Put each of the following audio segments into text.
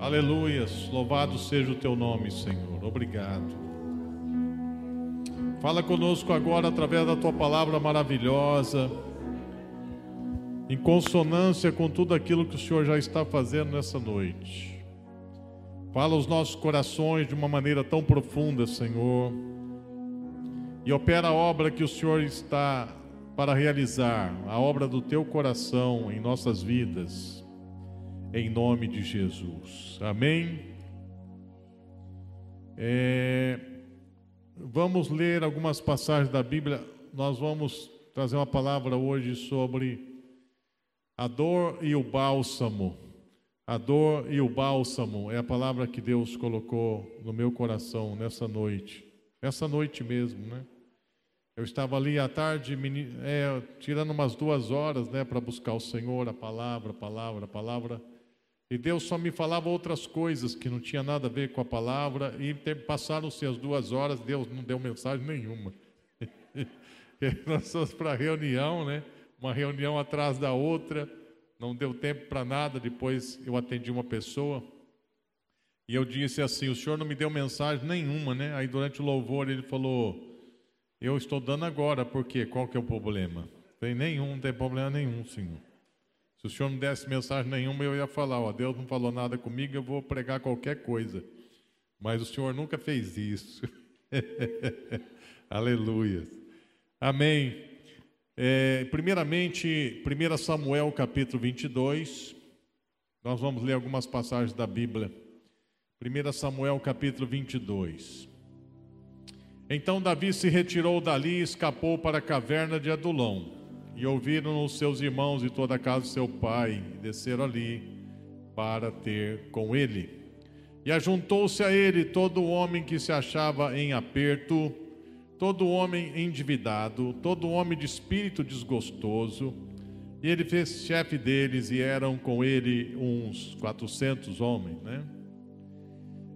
Aleluias. Louvado seja o teu nome, Senhor. Obrigado. Fala conosco agora através da tua palavra maravilhosa, em consonância com tudo aquilo que o Senhor já está fazendo nessa noite. Fala os nossos corações de uma maneira tão profunda, Senhor, e opera a obra que o Senhor está para realizar, a obra do teu coração em nossas vidas em nome de Jesus. Amém? É, vamos ler algumas passagens da Bíblia. Nós vamos trazer uma palavra hoje sobre a dor e o bálsamo. A dor e o bálsamo é a palavra que Deus colocou no meu coração nessa noite. Essa noite mesmo, né? Eu estava ali à tarde, é, tirando umas duas horas, né, para buscar o Senhor, a palavra, a palavra, a palavra. E Deus só me falava outras coisas que não tinha nada a ver com a palavra, e passaram-se as duas horas, Deus não deu mensagem nenhuma. Nós fomos para a reunião, né? Uma reunião atrás da outra, não deu tempo para nada. Depois eu atendi uma pessoa e eu disse assim: O senhor não me deu mensagem nenhuma, né? Aí durante o louvor ele falou: Eu estou dando agora, por quê? Qual que é o problema? Tem nenhum, não tem problema nenhum, senhor. Se o senhor não desse mensagem nenhuma, eu ia falar: ó, Deus não falou nada comigo, eu vou pregar qualquer coisa. Mas o senhor nunca fez isso. Aleluia. Amém. É, primeiramente, 1 Samuel capítulo 22. Nós vamos ler algumas passagens da Bíblia. 1 Samuel capítulo 22. Então Davi se retirou dali e escapou para a caverna de Adulão. E ouviram os seus irmãos e toda a casa do seu pai, desceram ali para ter com ele. E ajuntou-se a ele todo homem que se achava em aperto, todo homem endividado, todo homem de espírito desgostoso, e ele fez chefe deles, e eram com ele uns 400 homens, né?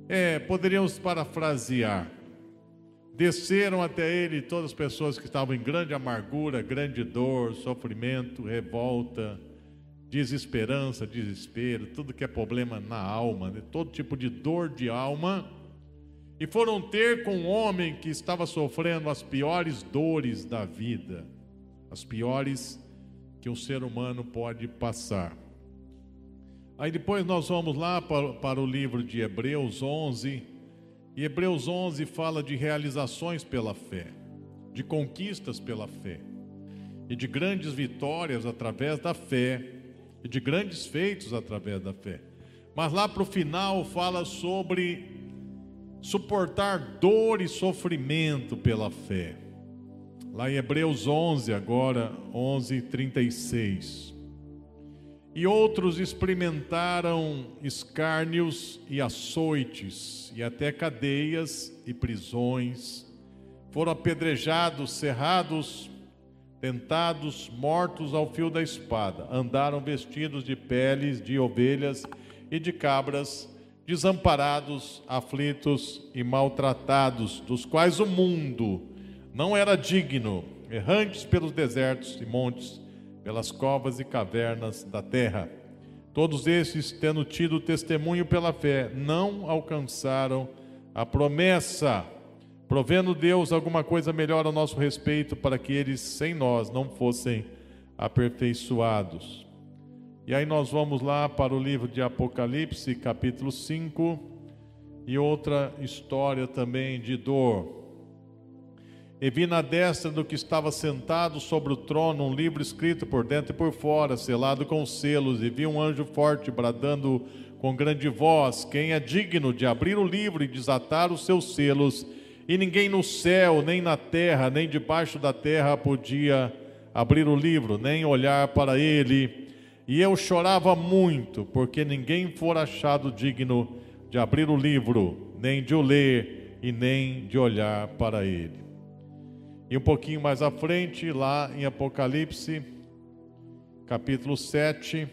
É, poderíamos parafrasear. Desceram até ele todas as pessoas que estavam em grande amargura, grande dor, sofrimento, revolta, desesperança, desespero, tudo que é problema na alma, né? todo tipo de dor de alma. E foram ter com um homem que estava sofrendo as piores dores da vida, as piores que um ser humano pode passar. Aí depois nós vamos lá para, para o livro de Hebreus 11, e Hebreus 11 fala de realizações pela fé, de conquistas pela fé, e de grandes vitórias através da fé, e de grandes feitos através da fé. Mas lá para o final fala sobre suportar dor e sofrimento pela fé. Lá em Hebreus 11, agora 11, 36. E outros experimentaram escárnios e açoites, e até cadeias e prisões. Foram apedrejados, cerrados, tentados, mortos ao fio da espada. Andaram vestidos de peles de ovelhas e de cabras, desamparados, aflitos e maltratados, dos quais o mundo não era digno, errantes pelos desertos e montes pelas covas e cavernas da terra. Todos esses, tendo tido testemunho pela fé, não alcançaram a promessa, provendo Deus alguma coisa melhor a nosso respeito, para que eles, sem nós, não fossem aperfeiçoados. E aí nós vamos lá para o livro de Apocalipse, capítulo 5, e outra história também de dor. E vi na destra do que estava sentado sobre o trono um livro escrito por dentro e por fora, selado com selos, e vi um anjo forte bradando com grande voz: Quem é digno de abrir o livro e desatar os seus selos? E ninguém no céu, nem na terra, nem debaixo da terra podia abrir o livro, nem olhar para ele. E eu chorava muito, porque ninguém for achado digno de abrir o livro, nem de o ler e nem de olhar para ele. E um pouquinho mais à frente, lá em Apocalipse, capítulo 7,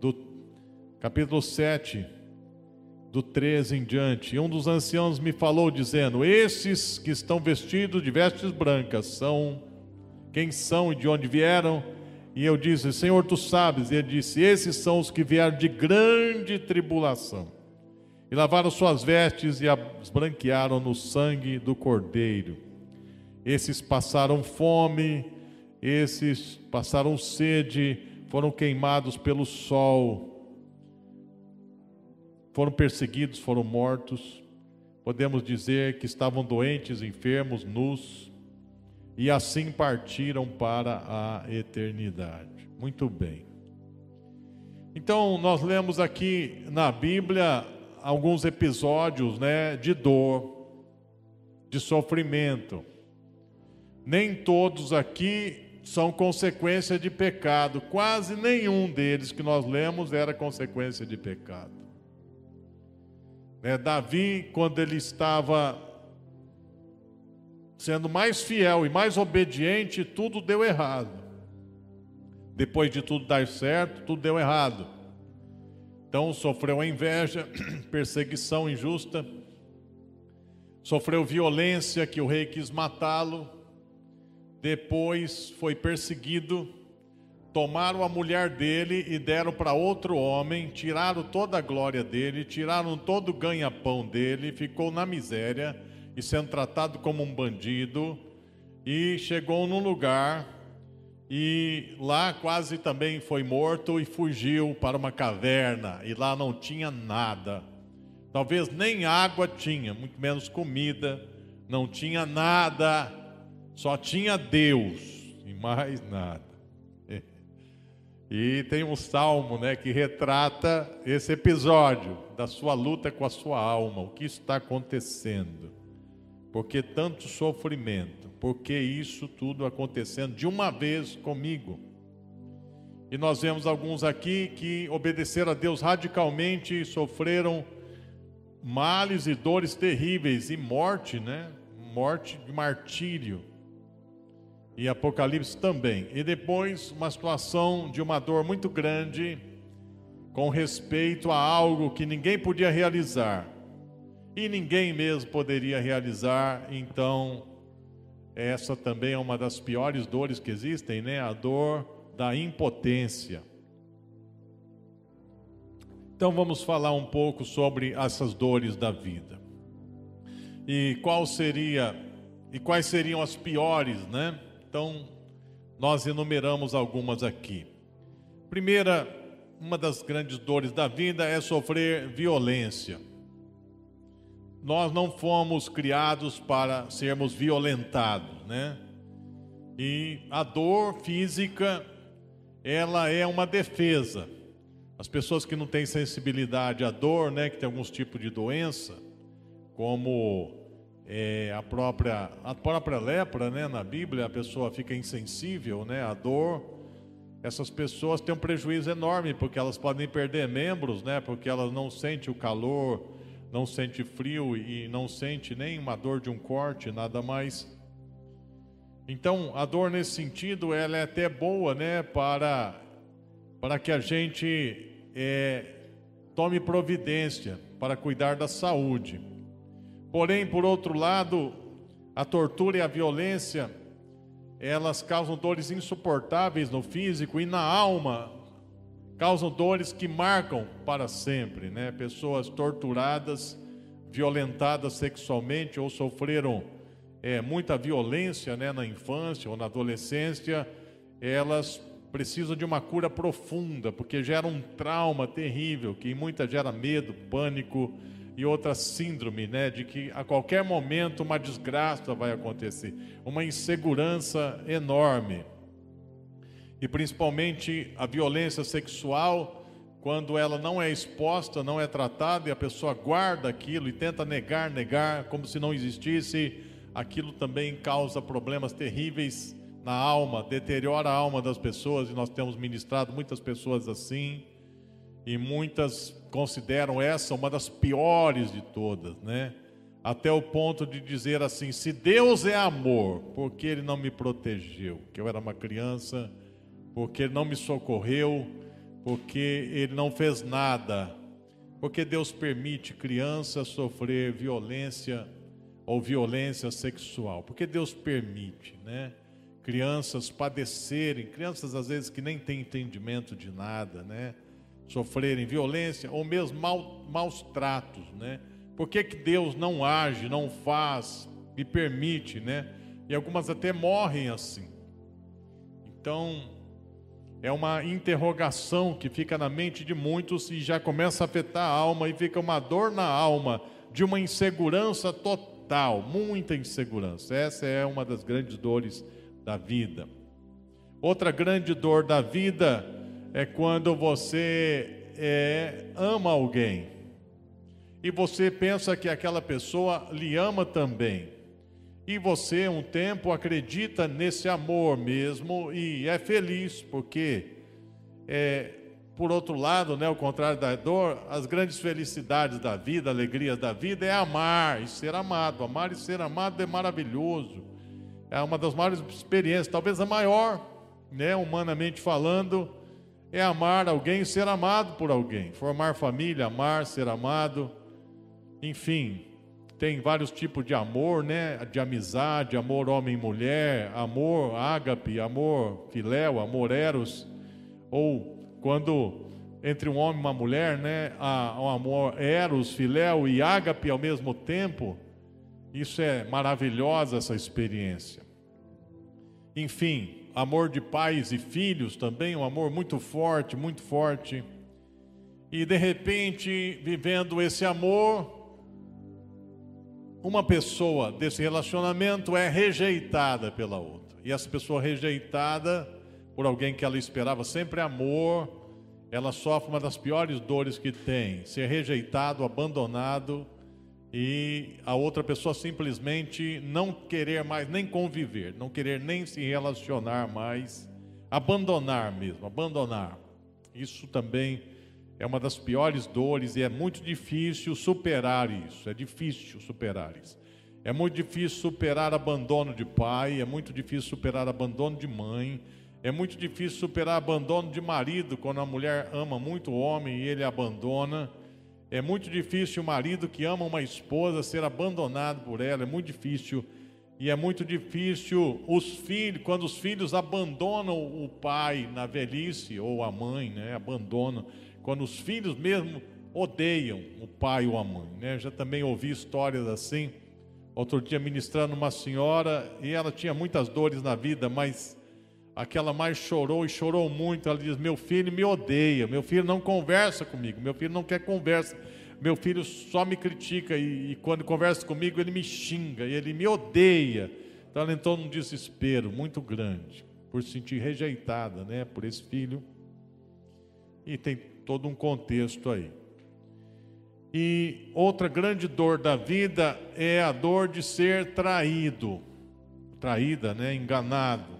do capítulo 7, do 13 em diante. E um dos anciãos me falou dizendo: Esses que estão vestidos de vestes brancas são quem são e de onde vieram? E eu disse: Senhor, tu sabes. E ele disse: Esses são os que vieram de grande tribulação. E lavaram suas vestes e as branquearam no sangue do Cordeiro. Esses passaram fome, esses passaram sede, foram queimados pelo sol, foram perseguidos, foram mortos. Podemos dizer que estavam doentes, enfermos, nus, e assim partiram para a eternidade. Muito bem. Então, nós lemos aqui na Bíblia alguns episódios né, de dor, de sofrimento. Nem todos aqui são consequência de pecado, quase nenhum deles que nós lemos era consequência de pecado. Né, Davi, quando ele estava sendo mais fiel e mais obediente, tudo deu errado. Depois de tudo dar certo, tudo deu errado. Então sofreu inveja, perseguição injusta, sofreu violência que o rei quis matá-lo, depois foi perseguido, tomaram a mulher dele e deram para outro homem, tiraram toda a glória dele, tiraram todo o ganha-pão dele, ficou na miséria e sendo tratado como um bandido, e chegou num lugar e lá quase também foi morto e fugiu para uma caverna, e lá não tinha nada. Talvez nem água tinha, muito menos comida, não tinha nada, só tinha Deus e mais nada. E tem um salmo, né, que retrata esse episódio da sua luta com a sua alma, o que está acontecendo. Porque tanto sofrimento porque isso tudo acontecendo de uma vez comigo. E nós vemos alguns aqui que obedeceram a Deus radicalmente e sofreram males e dores terríveis e morte, né? Morte de martírio. E Apocalipse também. E depois uma situação de uma dor muito grande com respeito a algo que ninguém podia realizar. E ninguém mesmo poderia realizar, então essa também é uma das piores dores que existem, né? A dor da impotência. Então vamos falar um pouco sobre essas dores da vida. E qual seria e quais seriam as piores, né? Então nós enumeramos algumas aqui. Primeira, uma das grandes dores da vida é sofrer violência nós não fomos criados para sermos violentados, né? E a dor física, ela é uma defesa. As pessoas que não têm sensibilidade à dor, né, que tem alguns tipos de doença, como é, a própria a própria lepra, né, na Bíblia a pessoa fica insensível, né, à dor. Essas pessoas têm um prejuízo enorme porque elas podem perder membros, né, porque elas não sentem o calor, não sente frio e não sente nem uma dor de um corte, nada mais. Então, a dor nesse sentido, ela é até boa, né, para, para que a gente é, tome providência para cuidar da saúde. Porém, por outro lado, a tortura e a violência, elas causam dores insuportáveis no físico e na alma, causam dores que marcam para sempre, né? Pessoas torturadas, violentadas sexualmente ou sofreram é, muita violência, né, na infância ou na adolescência, elas precisam de uma cura profunda, porque gera um trauma terrível, que em muitas gera medo, pânico e outra síndrome, né, de que a qualquer momento uma desgraça vai acontecer, uma insegurança enorme. E principalmente a violência sexual, quando ela não é exposta, não é tratada e a pessoa guarda aquilo e tenta negar, negar, como se não existisse, aquilo também causa problemas terríveis na alma, deteriora a alma das pessoas e nós temos ministrado muitas pessoas assim e muitas consideram essa uma das piores de todas, né? Até o ponto de dizer assim: se Deus é amor, por que Ele não me protegeu? Que eu era uma criança porque Ele não me socorreu, porque Ele não fez nada, porque Deus permite crianças sofrer violência ou violência sexual, porque Deus permite, né? crianças padecerem, crianças às vezes que nem têm entendimento de nada, né? Sofrerem violência ou mesmo mal, maus tratos, né? Por que, que Deus não age, não faz e permite, né? E algumas até morrem assim. Então, é uma interrogação que fica na mente de muitos e já começa a afetar a alma e fica uma dor na alma de uma insegurança total, muita insegurança. Essa é uma das grandes dores da vida. Outra grande dor da vida é quando você é, ama alguém e você pensa que aquela pessoa lhe ama também. E você, um tempo, acredita nesse amor mesmo e é feliz, porque, é, por outro lado, né, o contrário da dor, as grandes felicidades da vida, alegrias da vida é amar e ser amado. Amar e ser amado é maravilhoso é uma das maiores experiências, talvez a maior, né, humanamente falando, é amar alguém e ser amado por alguém. Formar família, amar, ser amado, enfim, tem vários tipos de amor, né? De amizade, amor homem e mulher, amor ágape, amor filéu, amor eros, ou quando entre um homem e uma mulher, né? Um amor eros, filéu e ágape ao mesmo tempo. Isso é maravilhosa essa experiência. Enfim, amor de pais e filhos também, um amor muito forte, muito forte. E de repente, vivendo esse amor, uma pessoa desse relacionamento é rejeitada pela outra. E essa pessoa rejeitada por alguém que ela esperava sempre amor, ela sofre uma das piores dores que tem, ser rejeitado, abandonado e a outra pessoa simplesmente não querer mais nem conviver, não querer nem se relacionar mais, abandonar mesmo, abandonar. Isso também é uma das piores dores e é muito difícil superar isso, é difícil superar isso. É muito difícil superar abandono de pai, é muito difícil superar abandono de mãe, é muito difícil superar abandono de marido, quando a mulher ama muito o homem e ele abandona. É muito difícil o marido que ama uma esposa ser abandonado por ela, é muito difícil. E é muito difícil os filhos, quando os filhos abandonam o pai na velhice, ou a mãe, né? Abandonam. Quando os filhos mesmo odeiam o pai ou a mãe, né? Já também ouvi histórias assim. Outro dia ministrando uma senhora e ela tinha muitas dores na vida, mas aquela mais chorou e chorou muito. Ela diz: Meu filho me odeia, meu filho não conversa comigo, meu filho não quer conversa, meu filho só me critica e, e quando conversa comigo ele me xinga e ele me odeia. Então ela entrou num desespero muito grande por se sentir rejeitada, né, por esse filho. E tem todo um contexto aí. E outra grande dor da vida é a dor de ser traído, traída, né, enganado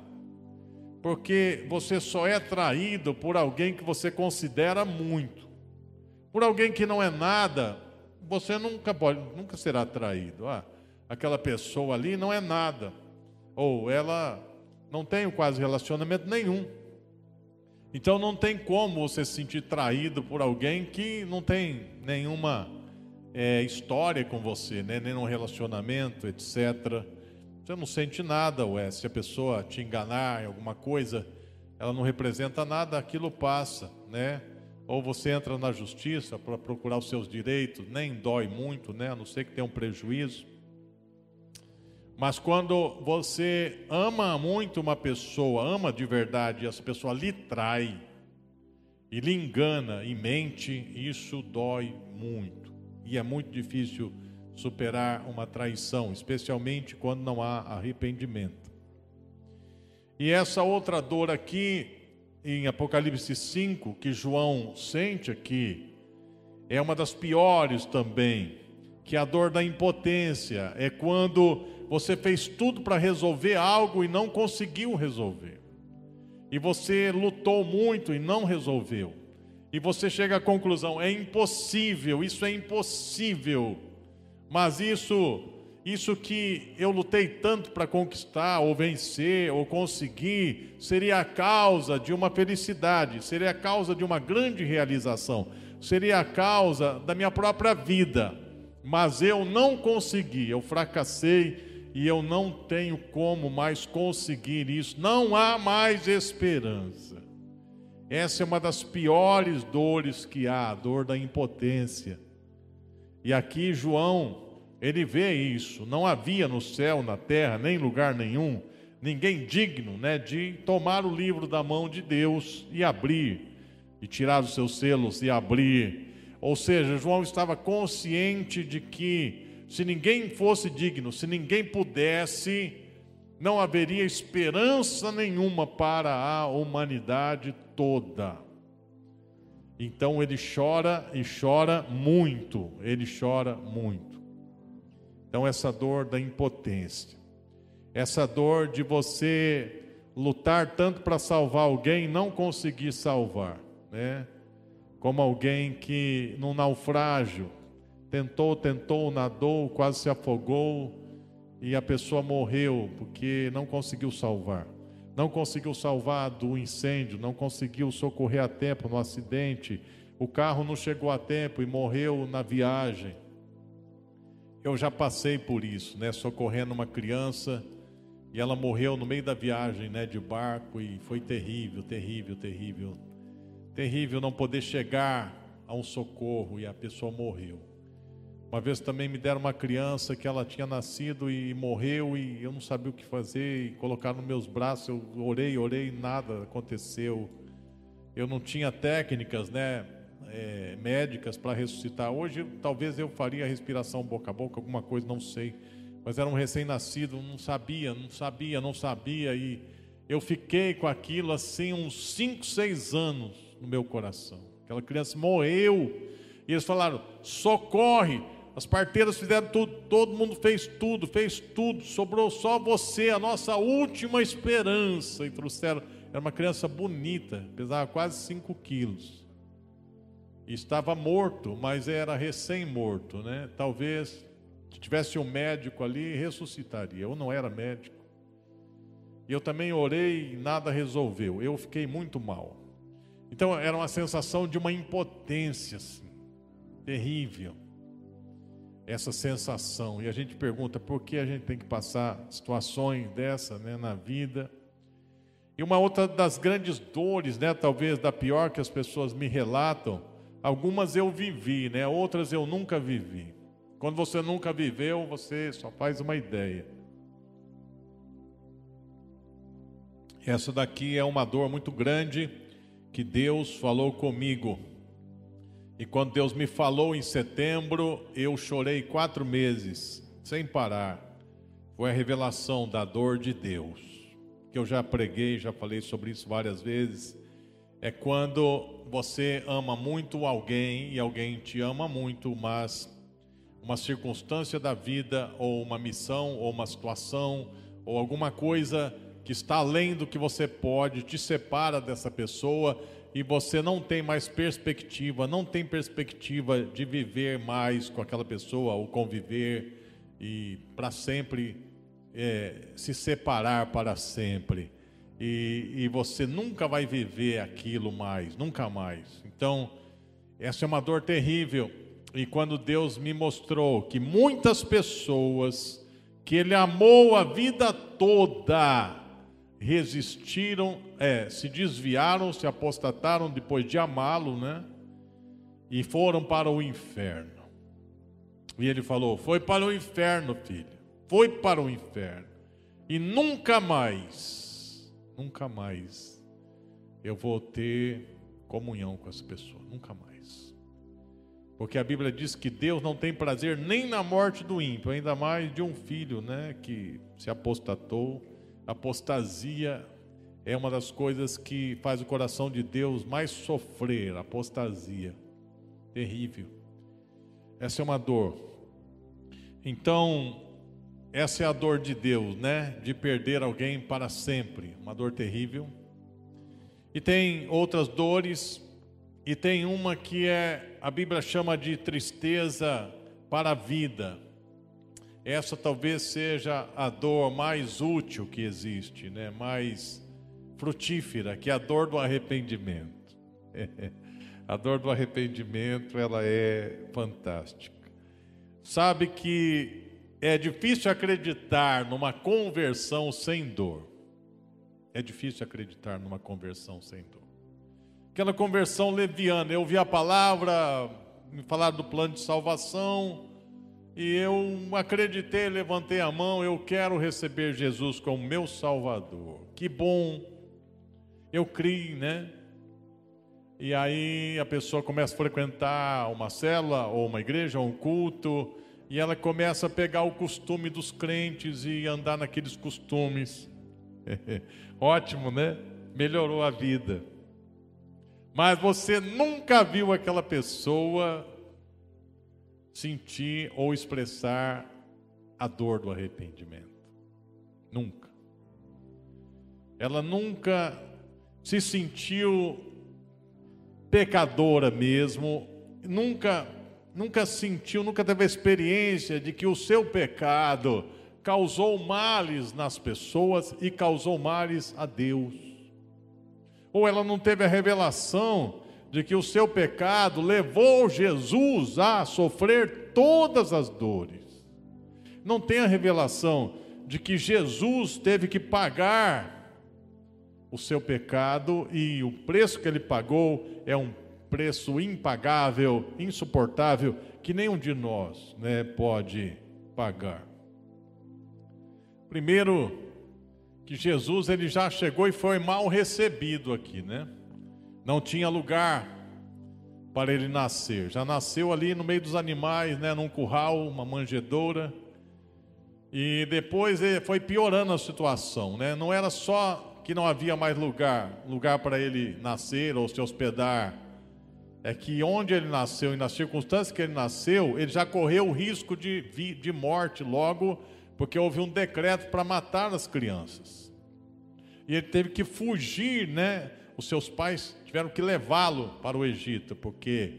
porque você só é traído por alguém que você considera muito. Por alguém que não é nada, você nunca pode, nunca será traído. Ah, aquela pessoa ali não é nada. Ou ela não tem quase relacionamento nenhum. Então não tem como você se sentir traído por alguém que não tem nenhuma é, história com você, né? nenhum relacionamento, etc. Você não sente nada, ué. Se a pessoa te enganar em alguma coisa, ela não representa nada, aquilo passa, né? Ou você entra na justiça para procurar os seus direitos, nem dói muito, né? A não ser que tenha um prejuízo. Mas quando você ama muito uma pessoa, ama de verdade, e essa pessoa lhe trai e lhe engana e mente, isso dói muito. E é muito difícil superar uma traição, especialmente quando não há arrependimento. E essa outra dor aqui, em Apocalipse 5, que João sente aqui, é uma das piores também, que é a dor da impotência, é quando você fez tudo para resolver algo e não conseguiu resolver. E você lutou muito e não resolveu. E você chega à conclusão: é impossível, isso é impossível mas isso, isso que eu lutei tanto para conquistar, ou vencer, ou conseguir, seria a causa de uma felicidade, seria a causa de uma grande realização, seria a causa da minha própria vida. Mas eu não consegui, eu fracassei e eu não tenho como mais conseguir isso, não há mais esperança. Essa é uma das piores dores que há, a dor da impotência. E aqui João, ele vê isso, não havia no céu, na terra, nem lugar nenhum, ninguém digno né, de tomar o livro da mão de Deus e abrir, e tirar os seus selos e abrir. Ou seja, João estava consciente de que se ninguém fosse digno, se ninguém pudesse, não haveria esperança nenhuma para a humanidade toda. Então ele chora e chora muito, ele chora muito. Então, essa dor da impotência, essa dor de você lutar tanto para salvar alguém e não conseguir salvar, né? Como alguém que num naufrágio tentou, tentou, nadou, quase se afogou e a pessoa morreu porque não conseguiu salvar. Não conseguiu salvar do incêndio, não conseguiu socorrer a tempo no acidente, o carro não chegou a tempo e morreu na viagem. Eu já passei por isso, né, socorrendo uma criança e ela morreu no meio da viagem, né, de barco e foi terrível, terrível, terrível. Terrível não poder chegar a um socorro e a pessoa morreu. Uma vez também me deram uma criança que ela tinha nascido e morreu e eu não sabia o que fazer e colocar nos meus braços. Eu orei, orei, nada aconteceu. Eu não tinha técnicas, né, é, médicas para ressuscitar. Hoje talvez eu faria respiração boca a boca, alguma coisa, não sei. Mas era um recém-nascido, não sabia, não sabia, não sabia e eu fiquei com aquilo assim uns 5, 6 anos no meu coração. Aquela criança morreu e eles falaram: socorre, as parteiras fizeram tudo, todo mundo fez tudo, fez tudo, sobrou só você, a nossa última esperança. E trouxeram, era uma criança bonita, pesava quase 5 quilos. Estava morto, mas era recém-morto, né? Talvez se tivesse um médico ali, ressuscitaria. Eu não era médico. Eu também orei e nada resolveu. Eu fiquei muito mal. Então era uma sensação de uma impotência assim, terrível essa sensação. E a gente pergunta por que a gente tem que passar situações dessa né, na vida. E uma outra das grandes dores, né, talvez da pior que as pessoas me relatam, algumas eu vivi, né, outras eu nunca vivi. Quando você nunca viveu, você só faz uma ideia. Essa daqui é uma dor muito grande que Deus falou comigo e quando Deus me falou em setembro, eu chorei quatro meses, sem parar. Foi a revelação da dor de Deus, que eu já preguei, já falei sobre isso várias vezes. É quando você ama muito alguém e alguém te ama muito, mas uma circunstância da vida, ou uma missão, ou uma situação, ou alguma coisa que está além do que você pode, te separa dessa pessoa e você não tem mais perspectiva, não tem perspectiva de viver mais com aquela pessoa, ou conviver e para sempre é, se separar para sempre. E, e você nunca vai viver aquilo mais, nunca mais. Então, essa é uma dor terrível. E quando Deus me mostrou que muitas pessoas que Ele amou a vida toda, resistiram, é, se desviaram, se apostataram depois de amá-lo, né? E foram para o inferno. E ele falou: Foi para o inferno, filho. Foi para o inferno. E nunca mais, nunca mais eu vou ter comunhão com essa pessoa. Nunca mais. Porque a Bíblia diz que Deus não tem prazer nem na morte do ímpio, ainda mais de um filho, né, que se apostatou Apostasia é uma das coisas que faz o coração de Deus mais sofrer. Apostasia. Terrível. Essa é uma dor. Então, essa é a dor de Deus, né? De perder alguém para sempre. Uma dor terrível. E tem outras dores. E tem uma que é, a Bíblia chama de tristeza para a vida. Essa talvez seja a dor mais útil que existe, né? mais frutífera, que é a dor do arrependimento. a dor do arrependimento, ela é fantástica. Sabe que é difícil acreditar numa conversão sem dor. É difícil acreditar numa conversão sem dor. Aquela conversão leviana, eu ouvi a palavra, me falaram do plano de salvação, e eu acreditei, levantei a mão, eu quero receber Jesus como meu Salvador. Que bom, eu criei, né? E aí a pessoa começa a frequentar uma célula, ou uma igreja, ou um culto, e ela começa a pegar o costume dos crentes e andar naqueles costumes. Ótimo, né? Melhorou a vida. Mas você nunca viu aquela pessoa sentir ou expressar a dor do arrependimento. Nunca. Ela nunca se sentiu pecadora mesmo, nunca nunca sentiu, nunca teve a experiência de que o seu pecado causou males nas pessoas e causou males a Deus. Ou ela não teve a revelação de que o seu pecado levou Jesus a sofrer todas as dores. Não tem a revelação de que Jesus teve que pagar o seu pecado e o preço que ele pagou é um preço impagável, insuportável, que nenhum de nós né, pode pagar. Primeiro, que Jesus ele já chegou e foi mal recebido aqui, né? Não tinha lugar para ele nascer. Já nasceu ali no meio dos animais, né, num curral, uma manjedoura. E depois foi piorando a situação, né? Não era só que não havia mais lugar, lugar para ele nascer ou se hospedar é que onde ele nasceu e nas circunstâncias que ele nasceu, ele já correu o risco de, de morte logo, porque houve um decreto para matar as crianças. E ele teve que fugir, né? Os seus pais tiveram que levá-lo para o Egito, porque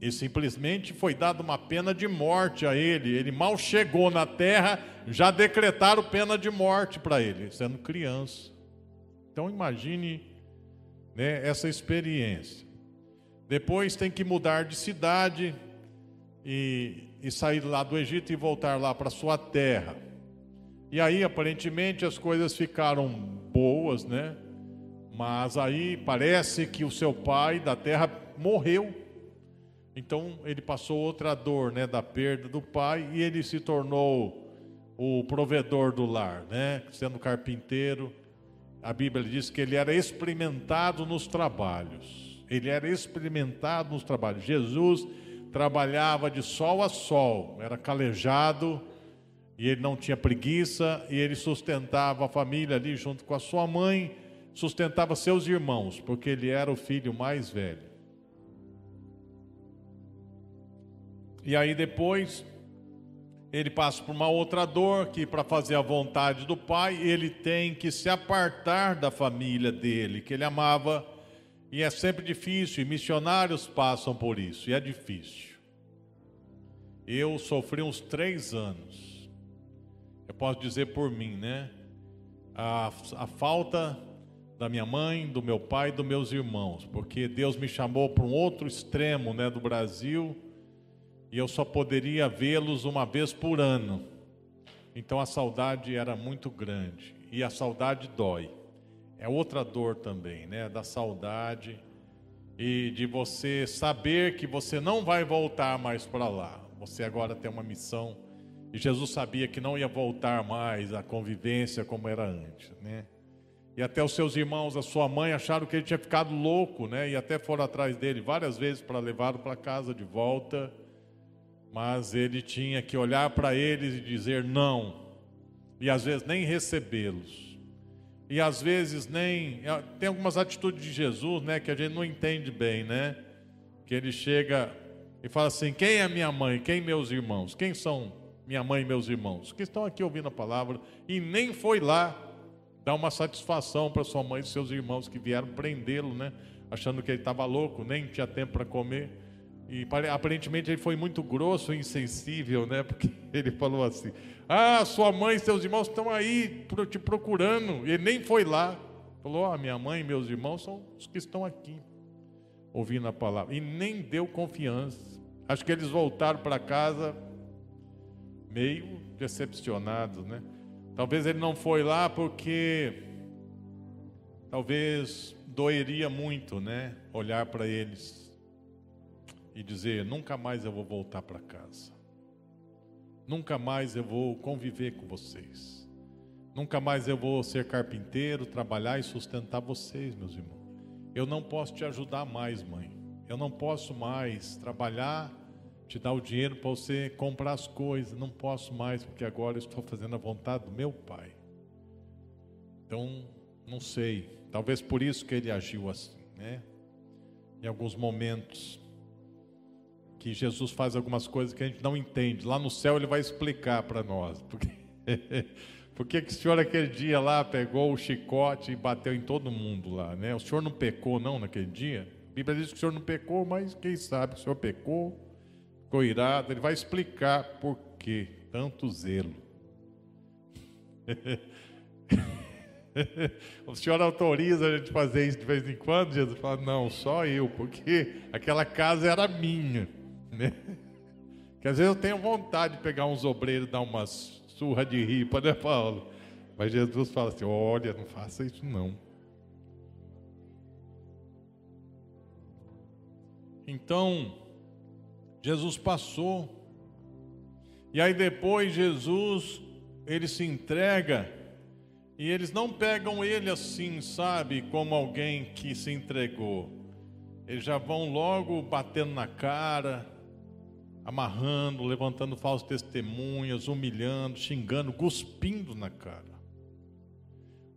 e simplesmente foi dada uma pena de morte a ele. Ele mal chegou na terra, já decretaram pena de morte para ele, sendo criança. Então imagine né, essa experiência. Depois tem que mudar de cidade e, e sair lá do Egito e voltar lá para sua terra. E aí, aparentemente, as coisas ficaram boas, né? Mas aí parece que o seu pai da terra morreu. Então ele passou outra dor, né, da perda do pai e ele se tornou o provedor do lar, né, sendo carpinteiro a Bíblia diz que ele era experimentado nos trabalhos. Ele era experimentado nos trabalhos. Jesus trabalhava de sol a sol, era calejado e ele não tinha preguiça e ele sustentava a família ali junto com a sua mãe, sustentava seus irmãos, porque ele era o filho mais velho. E aí depois ele passa por uma outra dor que para fazer a vontade do pai, ele tem que se apartar da família dele, que ele amava, e é sempre difícil, e missionários passam por isso, e é difícil. Eu sofri uns três anos, eu posso dizer por mim, né? A, a falta da minha mãe, do meu pai, dos meus irmãos, porque Deus me chamou para um outro extremo, né, do Brasil e eu só poderia vê-los uma vez por ano. Então a saudade era muito grande e a saudade dói. É outra dor também, né? Da saudade e de você saber que você não vai voltar mais para lá. Você agora tem uma missão e Jesus sabia que não ia voltar mais à convivência como era antes, né? E até os seus irmãos, a sua mãe acharam que ele tinha ficado louco, né? E até foram atrás dele várias vezes para levá-lo para casa de volta mas ele tinha que olhar para eles e dizer não, e às vezes nem recebê-los, e às vezes nem. É, tem algumas atitudes de Jesus, né, que a gente não entende bem, né? Que ele chega e fala assim: quem é minha mãe? Quem meus irmãos? Quem são minha mãe e meus irmãos? Que estão aqui ouvindo a palavra, e nem foi lá dar uma satisfação para sua mãe e seus irmãos que vieram prendê-lo, né? Achando que ele estava louco, nem tinha tempo para comer. E aparentemente ele foi muito grosso e insensível, né? Porque ele falou assim: Ah, sua mãe e seus irmãos estão aí te procurando. E ele nem foi lá. Falou: Ah, minha mãe e meus irmãos são os que estão aqui, ouvindo a palavra. E nem deu confiança. Acho que eles voltaram para casa meio decepcionados, né? Talvez ele não foi lá porque talvez doeria muito, né? Olhar para eles e dizer: nunca mais eu vou voltar para casa, nunca mais eu vou conviver com vocês, nunca mais eu vou ser carpinteiro, trabalhar e sustentar vocês, meus irmãos. Eu não posso te ajudar mais, mãe. Eu não posso mais trabalhar, te dar o dinheiro para você comprar as coisas. Não posso mais, porque agora eu estou fazendo a vontade do meu pai. Então, não sei. Talvez por isso que ele agiu assim, né? Em alguns momentos que Jesus faz algumas coisas que a gente não entende. Lá no céu ele vai explicar para nós. Porque Por que, que o senhor aquele dia lá pegou o chicote e bateu em todo mundo lá, né? O senhor não pecou não naquele dia? A Bíblia diz que o senhor não pecou, mas quem sabe o senhor pecou, ficou irado. Ele vai explicar por que tanto zelo. o senhor autoriza a gente fazer isso de vez em quando? Jesus fala, não, só eu, porque aquela casa era minha, né? Que às vezes eu tenho vontade de pegar uns obreiros e dar umas surra de ripa, né, Paulo? Mas Jesus fala assim: olha, não faça isso não. Então, Jesus passou, e aí depois Jesus, ele se entrega, e eles não pegam ele assim, sabe, como alguém que se entregou. Eles já vão logo batendo na cara, amarrando, levantando falsas testemunhas, humilhando, xingando, cuspindo na cara.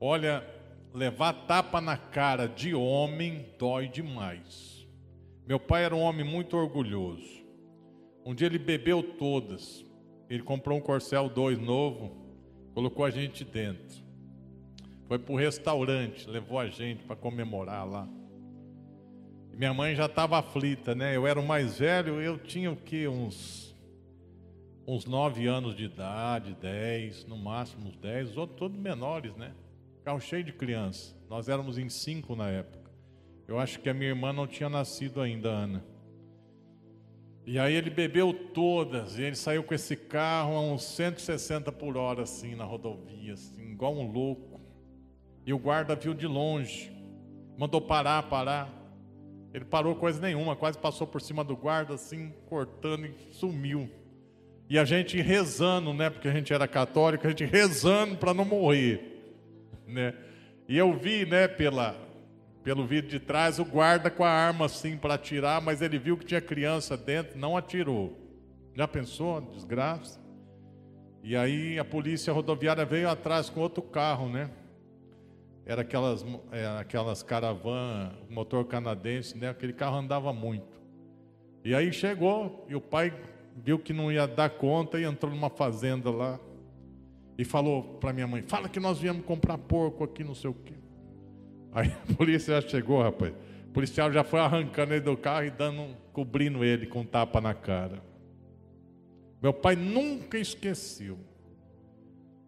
Olha, levar tapa na cara de homem dói demais. Meu pai era um homem muito orgulhoso. Um dia ele bebeu todas. Ele comprou um Corcel 2 novo, colocou a gente dentro. Foi para o restaurante, levou a gente para comemorar lá. Minha mãe já estava aflita, né? Eu era o mais velho, eu tinha o que? Uns, uns nove anos de idade, dez, no máximo uns dez, os outros todos menores, né? Carro cheio de criança. Nós éramos em cinco na época. Eu acho que a minha irmã não tinha nascido ainda, Ana. E aí ele bebeu todas, e ele saiu com esse carro a uns 160 por hora, assim, na rodovia, assim, igual um louco. E o guarda viu de longe, mandou parar, parar. Ele parou coisa nenhuma, quase passou por cima do guarda, assim, cortando e sumiu. E a gente rezando, né? Porque a gente era católico, a gente rezando para não morrer, né? E eu vi, né, pela, pelo vídeo de trás, o guarda com a arma assim para atirar, mas ele viu que tinha criança dentro, não atirou. Já pensou? Desgraça. E aí a polícia rodoviária veio atrás com outro carro, né? Era aquelas, é, aquelas caravan, motor canadense, né? Aquele carro andava muito. E aí chegou, e o pai viu que não ia dar conta e entrou numa fazenda lá. E falou para minha mãe: Fala que nós viemos comprar porco aqui, não sei o quê. Aí a polícia já chegou, rapaz. O policial já foi arrancando ele do carro e dando, cobrindo ele com um tapa na cara. Meu pai nunca esqueceu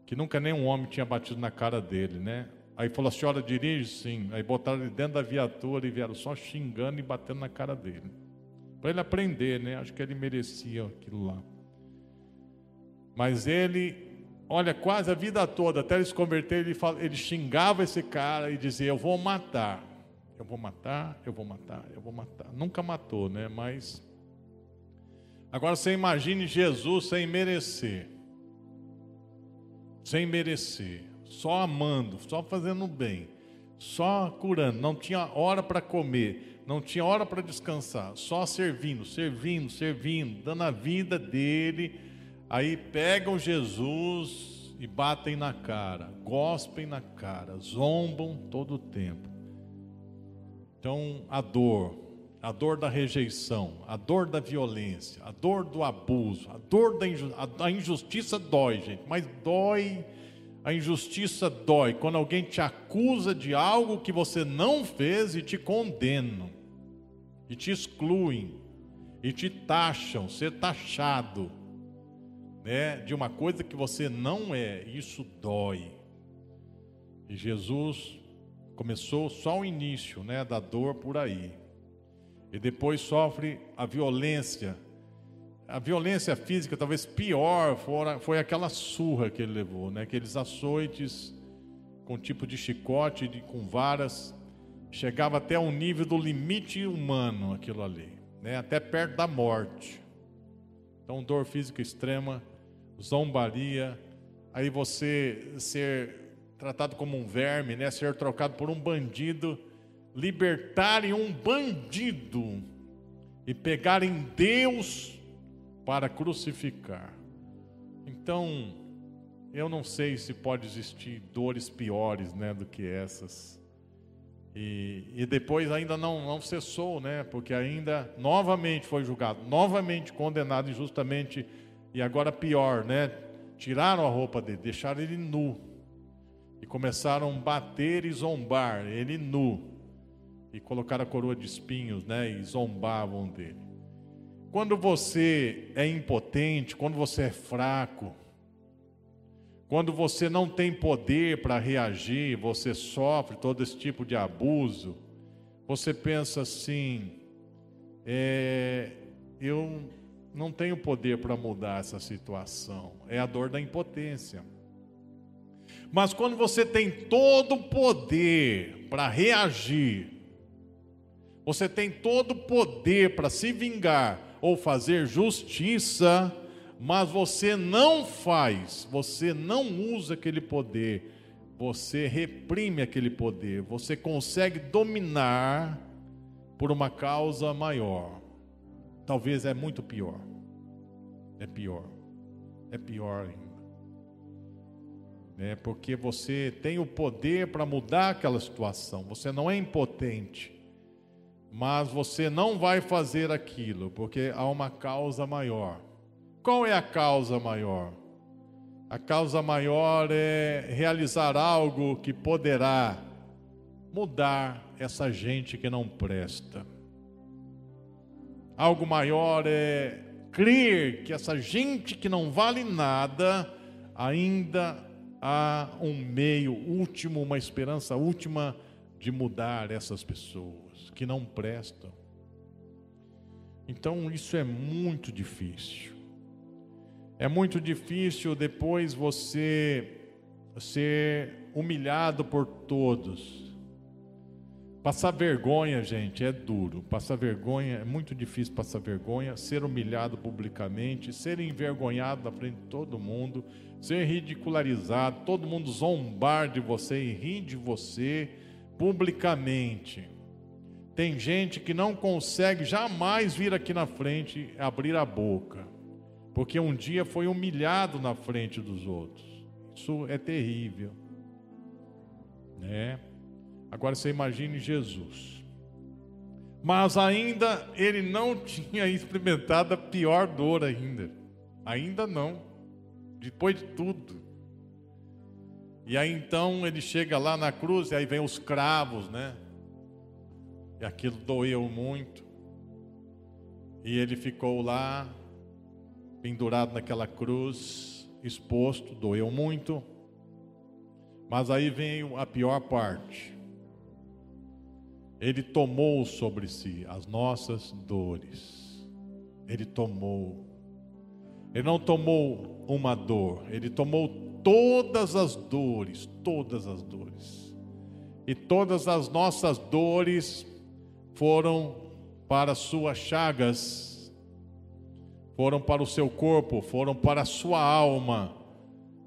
que nunca nenhum homem tinha batido na cara dele, né? Aí falou: a senhora dirige? Sim. Aí botaram ele dentro da viatura e vieram só xingando e batendo na cara dele. Para ele aprender, né? Acho que ele merecia aquilo lá. Mas ele, olha, quase a vida toda, até ele se converter, ele, fala, ele xingava esse cara e dizia: Eu vou matar. Eu vou matar, eu vou matar, eu vou matar. Nunca matou, né? Mas. Agora você imagine Jesus sem merecer. Sem merecer só amando, só fazendo bem, só curando, não tinha hora para comer, não tinha hora para descansar, só servindo, servindo, servindo, dando a vida dele. Aí pegam Jesus e batem na cara, gospem na cara, zombam todo o tempo. Então, a dor, a dor da rejeição, a dor da violência, a dor do abuso, a dor da injustiça, a injustiça dói, gente, mas dói a injustiça dói quando alguém te acusa de algo que você não fez e te condenam, e te excluem, e te taxam, ser taxado, né, de uma coisa que você não é. Isso dói. E Jesus começou só o início, né, da dor por aí. E depois sofre a violência a violência física talvez pior fora, foi aquela surra que ele levou, né? Aqueles açoites com tipo de chicote, de, com varas, chegava até o nível do limite humano aquilo ali, né? Até perto da morte. Então, dor física extrema, zombaria, aí você ser tratado como um verme, né? Ser trocado por um bandido, libertarem um bandido e pegarem Deus para crucificar. Então, eu não sei se pode existir dores piores, né, do que essas. E, e depois ainda não, não cessou, né? Porque ainda novamente foi julgado, novamente condenado injustamente e agora pior, né? Tiraram a roupa dele, deixaram ele nu e começaram a bater e zombar ele nu e colocaram a coroa de espinhos, né? E zombavam dele. Quando você é impotente, quando você é fraco, quando você não tem poder para reagir, você sofre todo esse tipo de abuso, você pensa assim: é, eu não tenho poder para mudar essa situação, é a dor da impotência. Mas quando você tem todo o poder para reagir, você tem todo o poder para se vingar ou fazer justiça, mas você não faz, você não usa aquele poder, você reprime aquele poder, você consegue dominar por uma causa maior. Talvez é muito pior. É pior. É pior ainda. É porque você tem o poder para mudar aquela situação. Você não é impotente. Mas você não vai fazer aquilo, porque há uma causa maior. Qual é a causa maior? A causa maior é realizar algo que poderá mudar essa gente que não presta. Algo maior é crer que essa gente que não vale nada ainda há um meio último, uma esperança última de mudar essas pessoas que não prestam. Então isso é muito difícil. É muito difícil depois você ser humilhado por todos. Passar vergonha, gente, é duro. Passar vergonha é muito difícil passar vergonha, ser humilhado publicamente, ser envergonhado na frente de todo mundo, ser ridicularizado, todo mundo zombar de você e rir de você publicamente. Tem gente que não consegue jamais vir aqui na frente abrir a boca porque um dia foi humilhado na frente dos outros. Isso é terrível, né? Agora você imagine Jesus. Mas ainda ele não tinha experimentado a pior dor ainda. Ainda não. Depois de tudo. E aí então ele chega lá na cruz e aí vem os cravos, né? E aquilo doeu muito. E ele ficou lá pendurado naquela cruz, exposto, doeu muito. Mas aí vem a pior parte. Ele tomou sobre si as nossas dores. Ele tomou. Ele não tomou uma dor, ele tomou todas as dores, todas as dores. E todas as nossas dores foram para suas chagas foram para o seu corpo, foram para a sua alma.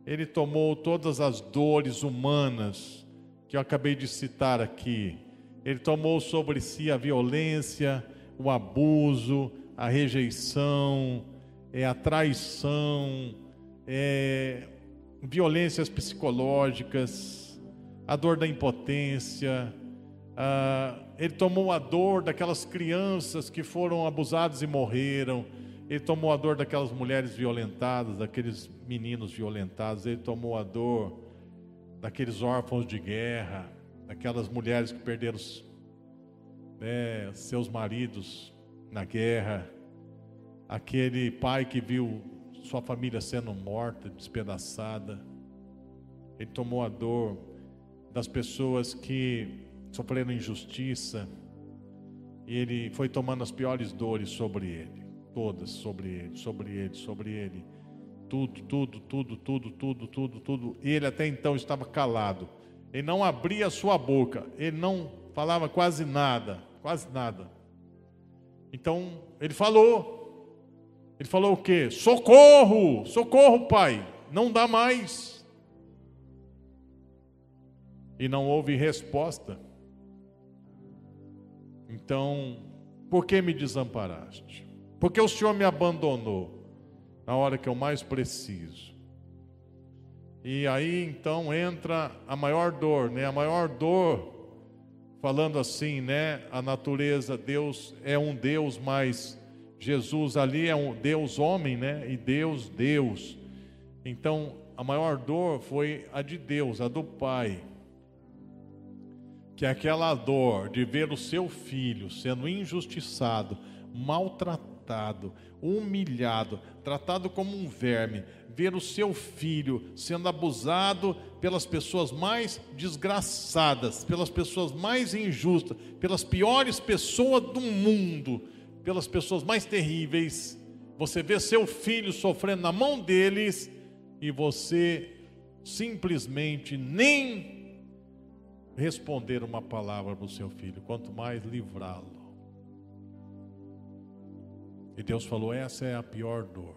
Ele tomou todas as dores humanas que eu acabei de citar aqui. Ele tomou sobre si a violência, o abuso, a rejeição, é a traição, é violências psicológicas, a dor da impotência. Ah, ele tomou a dor daquelas crianças que foram abusadas e morreram. Ele tomou a dor daquelas mulheres violentadas, daqueles meninos violentados, ele tomou a dor daqueles órfãos de guerra, daquelas mulheres que perderam né, seus maridos na guerra, aquele pai que viu sua família sendo morta, despedaçada. Ele tomou a dor das pessoas que sofreram injustiça, e ele foi tomando as piores dores sobre ele. todas sobre ele, sobre ele, sobre ele. Tudo, tudo, tudo, tudo, tudo, tudo, tudo. Ele até então estava calado. Ele não abria sua boca, ele não falava quase nada, quase nada. Então, ele falou. Ele falou o quê? Socorro! Socorro, pai! Não dá mais. E não houve resposta. Então, por que me desamparaste? Porque o Senhor me abandonou na hora que eu mais preciso. E aí então entra a maior dor, né? A maior dor, falando assim, né? A natureza, Deus é um Deus, mas Jesus ali é um Deus homem, né? E Deus, Deus. Então, a maior dor foi a de Deus, a do Pai. Que aquela dor de ver o seu filho sendo injustiçado, maltratado, humilhado, tratado como um verme, ver o seu filho sendo abusado pelas pessoas mais desgraçadas, pelas pessoas mais injustas, pelas piores pessoas do mundo, pelas pessoas mais terríveis. Você vê seu filho sofrendo na mão deles e você simplesmente nem responder uma palavra para o seu filho, quanto mais livrá-lo. E Deus falou: essa é a pior dor.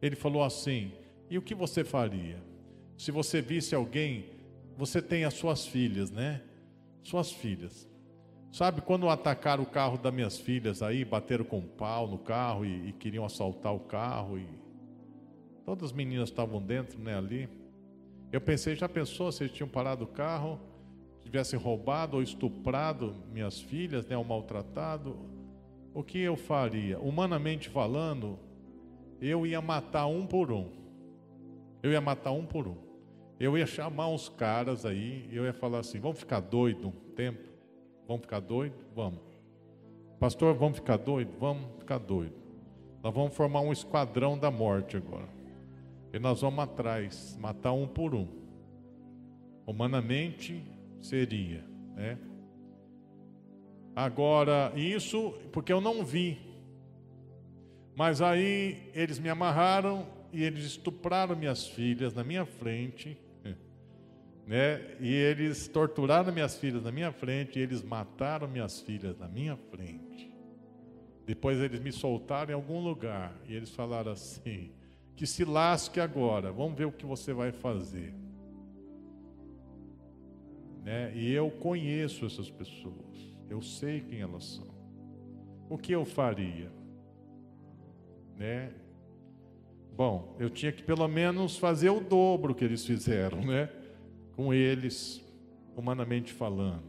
Ele falou assim: E o que você faria? Se você visse alguém, você tem as suas filhas, né? Suas filhas. Sabe quando atacaram o carro das minhas filhas aí, bateram com um pau no carro e, e queriam assaltar o carro e todas as meninas estavam dentro, né, ali. Eu pensei, já pensou se eles tinham parado o carro, tivessem roubado ou estuprado minhas filhas, né, ou maltratado? O que eu faria? Humanamente falando, eu ia matar um por um. Eu ia matar um por um. Eu ia chamar uns caras aí, eu ia falar assim: vamos ficar doido um tempo? Vamos ficar doido? Vamos. Pastor, vamos ficar doido? Vamos ficar doido. Nós vamos formar um esquadrão da morte agora. E nós vamos atrás, matar um por um. Humanamente seria, né? Agora, isso porque eu não vi, mas aí eles me amarraram e eles estupraram minhas filhas na minha frente, né? E eles torturaram minhas filhas na minha frente, e eles mataram minhas filhas na minha frente. Depois eles me soltaram em algum lugar e eles falaram assim: que se lasque agora, vamos ver o que você vai fazer. Né? E eu conheço essas pessoas, eu sei quem elas são. O que eu faria? né? Bom, eu tinha que pelo menos fazer o dobro que eles fizeram, né? Com eles, humanamente falando.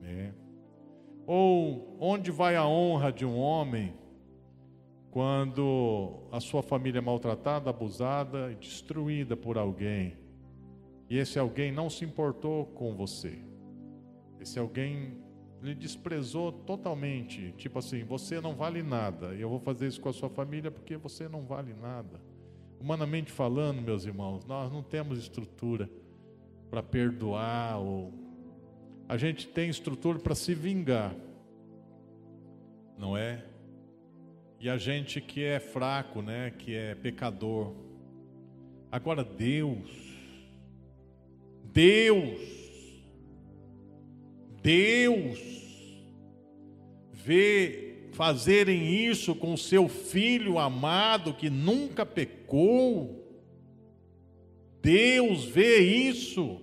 Né? Ou onde vai a honra de um homem quando a sua família é maltratada, abusada e destruída por alguém? E esse alguém não se importou com você. Esse alguém ele desprezou totalmente. Tipo assim, você não vale nada. Eu vou fazer isso com a sua família porque você não vale nada. Humanamente falando, meus irmãos, nós não temos estrutura para perdoar ou a gente tem estrutura para se vingar. Não é? E a gente que é fraco, né, que é pecador. Agora Deus Deus Deus vê fazerem isso com seu filho amado que nunca pecou. Deus vê isso.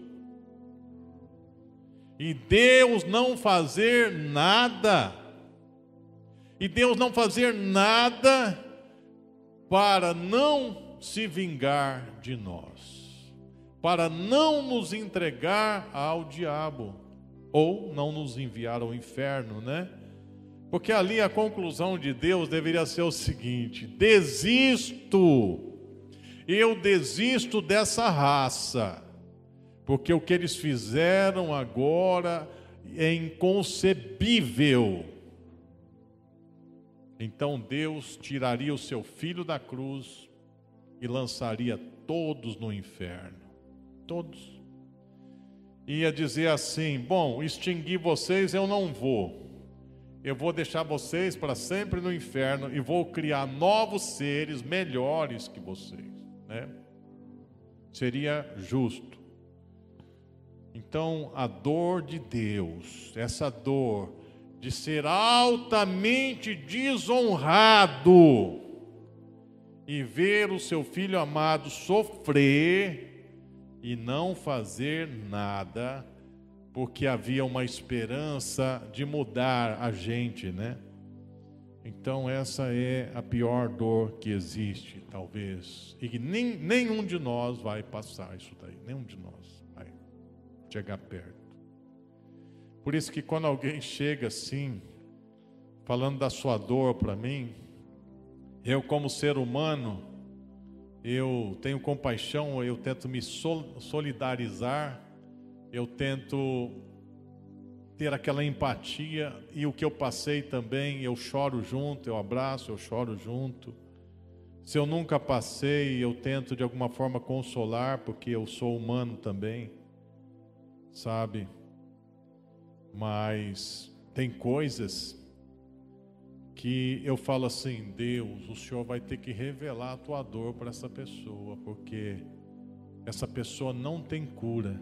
E Deus não fazer nada. E Deus não fazer nada para não se vingar de nós, para não nos entregar ao diabo ou não nos enviar ao inferno, né? Porque ali a conclusão de Deus deveria ser o seguinte: desisto, eu desisto dessa raça, porque o que eles fizeram agora é inconcebível. Então Deus tiraria o seu filho da cruz e lançaria todos no inferno. Todos ia dizer assim: Bom, extinguir vocês eu não vou, eu vou deixar vocês para sempre no inferno e vou criar novos seres melhores que vocês, né? Seria justo. Então, a dor de Deus, essa dor de ser altamente desonrado e ver o seu filho amado sofrer e não fazer nada, porque havia uma esperança de mudar a gente, né? Então, essa é a pior dor que existe, talvez. E que nem, nenhum de nós vai passar isso daí. Nenhum de nós vai chegar perto. Por isso que quando alguém chega assim, falando da sua dor para mim, eu, como ser humano, eu tenho compaixão, eu tento me solidarizar eu tento ter aquela empatia e o que eu passei também, eu choro junto, eu abraço, eu choro junto. Se eu nunca passei, eu tento de alguma forma consolar, porque eu sou humano também, sabe? Mas tem coisas que eu falo assim: Deus, o Senhor vai ter que revelar a tua dor para essa pessoa, porque essa pessoa não tem cura.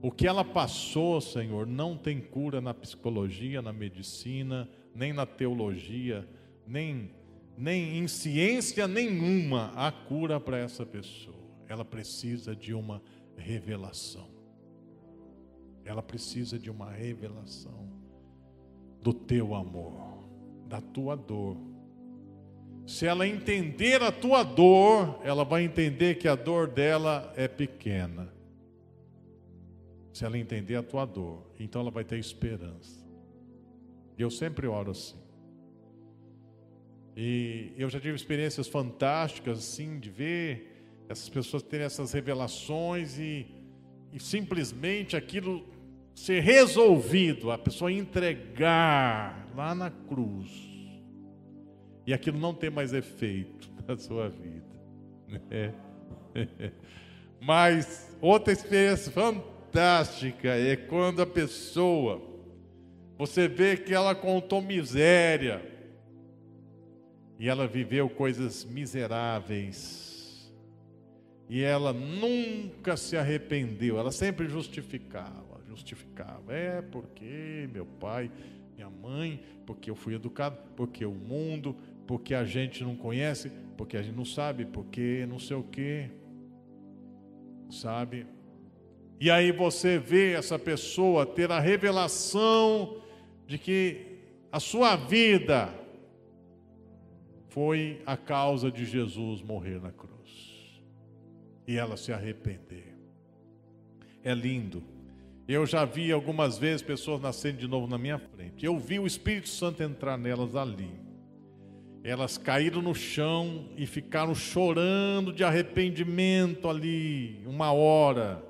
O que ela passou, Senhor, não tem cura na psicologia, na medicina, nem na teologia, nem, nem em ciência nenhuma há cura para essa pessoa. Ela precisa de uma revelação. Ela precisa de uma revelação do teu amor, da tua dor. Se ela entender a tua dor, ela vai entender que a dor dela é pequena se ela entender a tua dor, então ela vai ter esperança. Eu sempre oro assim. E eu já tive experiências fantásticas assim de ver essas pessoas terem essas revelações e, e simplesmente aquilo ser resolvido, a pessoa entregar lá na cruz e aquilo não ter mais efeito na sua vida. É. Mas outra experiência fantástica é quando a pessoa, você vê que ela contou miséria, e ela viveu coisas miseráveis, e ela nunca se arrependeu, ela sempre justificava, justificava, é porque meu pai, minha mãe, porque eu fui educado, porque o mundo, porque a gente não conhece, porque a gente não sabe, porque não sei o que, sabe? E aí você vê essa pessoa ter a revelação de que a sua vida foi a causa de Jesus morrer na cruz. E ela se arrepender. É lindo. Eu já vi algumas vezes pessoas nascendo de novo na minha frente. Eu vi o Espírito Santo entrar nelas ali. Elas caíram no chão e ficaram chorando de arrependimento ali, uma hora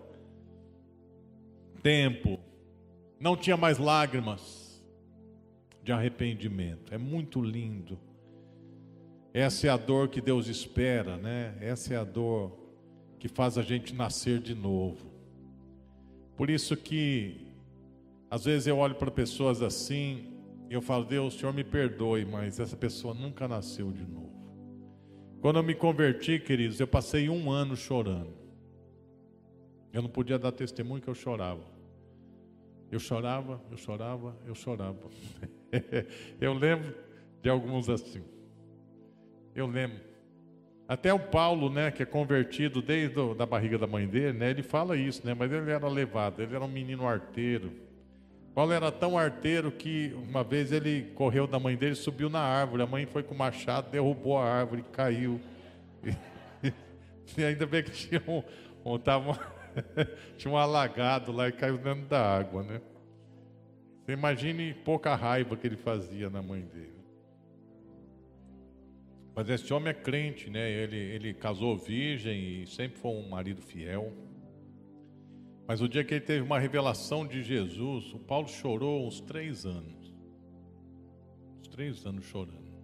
tempo, não tinha mais lágrimas de arrependimento. É muito lindo. Essa é a dor que Deus espera, né? Essa é a dor que faz a gente nascer de novo. Por isso que às vezes eu olho para pessoas assim e eu falo: "Deus, o Senhor me perdoe, mas essa pessoa nunca nasceu de novo". Quando eu me converti, queridos, eu passei um ano chorando. Eu não podia dar testemunho que eu chorava. Eu chorava, eu chorava, eu chorava. eu lembro de alguns assim. Eu lembro. Até o Paulo, né, que é convertido desde a barriga da mãe dele, né, ele fala isso, né, mas ele era levado, ele era um menino arteiro. Paulo era tão arteiro que uma vez ele correu da mãe dele, subiu na árvore, a mãe foi com o machado, derrubou a árvore, caiu. E, ainda bem que tinha um, um tava Tinha um alagado lá e caiu dentro da água, né? Você imagine pouca raiva que ele fazia na mãe dele. Mas esse homem é crente, né? Ele, ele casou virgem e sempre foi um marido fiel. Mas o dia que ele teve uma revelação de Jesus, o Paulo chorou uns três anos. Uns três anos chorando.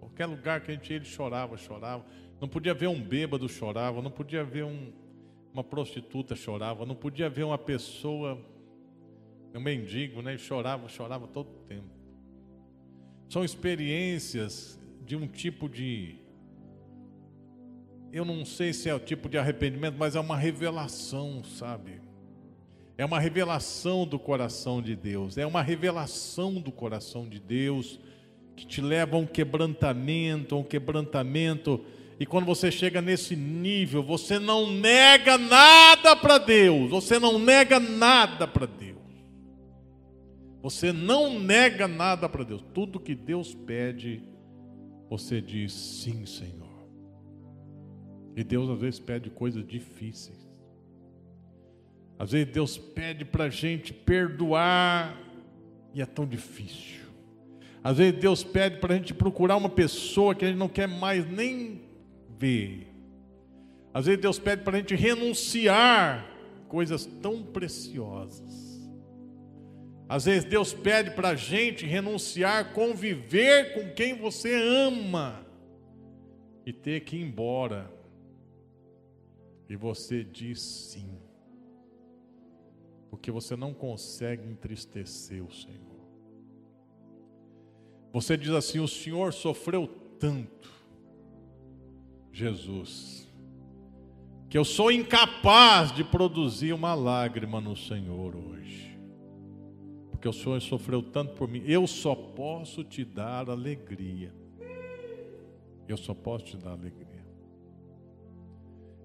Qualquer lugar que a gente ia, ele chorava, chorava. Não podia ver um bêbado chorava, não podia ver um, uma prostituta chorava, não podia ver uma pessoa, um mendigo, né? Ele chorava, chorava todo o tempo. São experiências de um tipo de. Eu não sei se é o tipo de arrependimento, mas é uma revelação, sabe? É uma revelação do coração de Deus, é uma revelação do coração de Deus que te leva a um quebrantamento, a um quebrantamento. E quando você chega nesse nível, você não nega nada para Deus, você não nega nada para Deus. Você não nega nada para Deus. Tudo que Deus pede, você diz sim, Senhor. E Deus às vezes pede coisas difíceis. Às vezes Deus pede para a gente perdoar e é tão difícil. Às vezes Deus pede para a gente procurar uma pessoa que a gente não quer mais nem ver. Às vezes Deus pede para a gente renunciar coisas tão preciosas. Às vezes Deus pede para a gente renunciar, conviver com quem você ama e ter que ir embora. E você diz sim porque você não consegue entristecer o Senhor. Você diz assim: o Senhor sofreu tanto, Jesus, que eu sou incapaz de produzir uma lágrima no Senhor hoje, porque o Senhor sofreu tanto por mim, eu só posso te dar alegria. Eu só posso te dar alegria.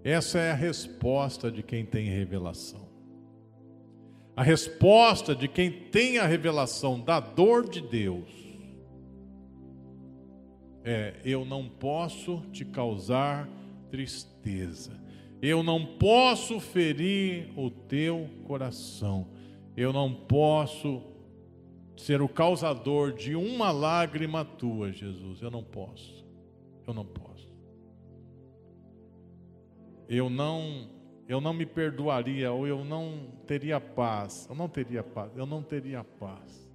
Essa é a resposta de quem tem revelação. A resposta de quem tem a revelação da dor de Deus é: eu não posso te causar tristeza, eu não posso ferir o teu coração, eu não posso ser o causador de uma lágrima tua, Jesus, eu não posso, eu não posso. Eu não eu não me perdoaria ou eu não teria paz. Eu não teria paz. Eu não teria paz.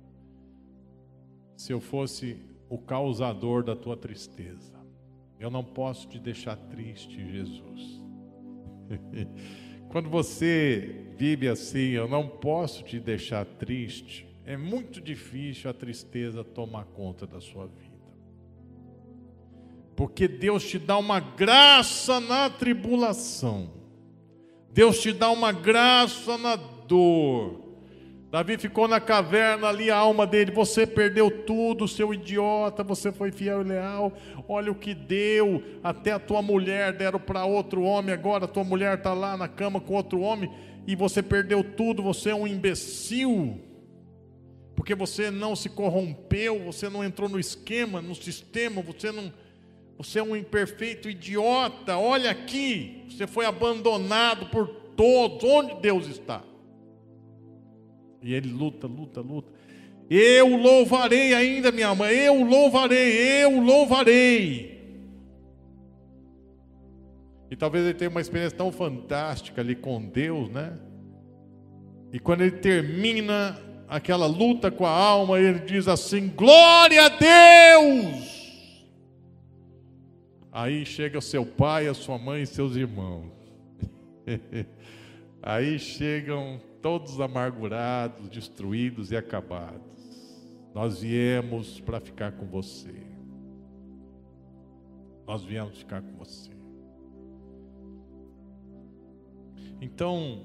Se eu fosse o causador da tua tristeza. Eu não posso te deixar triste, Jesus. Quando você vive assim, eu não posso te deixar triste. É muito difícil a tristeza tomar conta da sua vida. Porque Deus te dá uma graça na tribulação. Deus te dá uma graça na dor. Davi ficou na caverna ali, a alma dele, você perdeu tudo, seu idiota, você foi fiel e leal. Olha o que deu, até a tua mulher deram para outro homem, agora a tua mulher está lá na cama com outro homem e você perdeu tudo, você é um imbecil. Porque você não se corrompeu, você não entrou no esquema, no sistema, você não você é um imperfeito idiota. Olha aqui, você foi abandonado por todos. Onde Deus está? E ele luta, luta, luta. Eu louvarei ainda, minha mãe. Eu louvarei, eu louvarei. E talvez ele tenha uma experiência tão fantástica ali com Deus, né? E quando ele termina aquela luta com a alma, ele diz assim: Glória a Deus! Aí chega seu pai, a sua mãe e seus irmãos. Aí chegam todos amargurados, destruídos e acabados. Nós viemos para ficar com você. Nós viemos ficar com você. Então,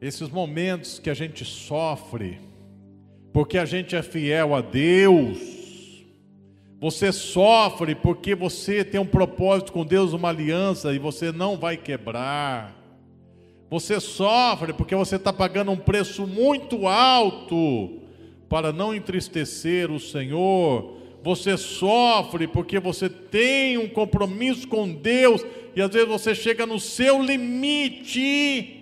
esses momentos que a gente sofre, porque a gente é fiel a Deus, você sofre porque você tem um propósito com Deus, uma aliança e você não vai quebrar. Você sofre porque você está pagando um preço muito alto para não entristecer o Senhor. Você sofre porque você tem um compromisso com Deus e às vezes você chega no seu limite.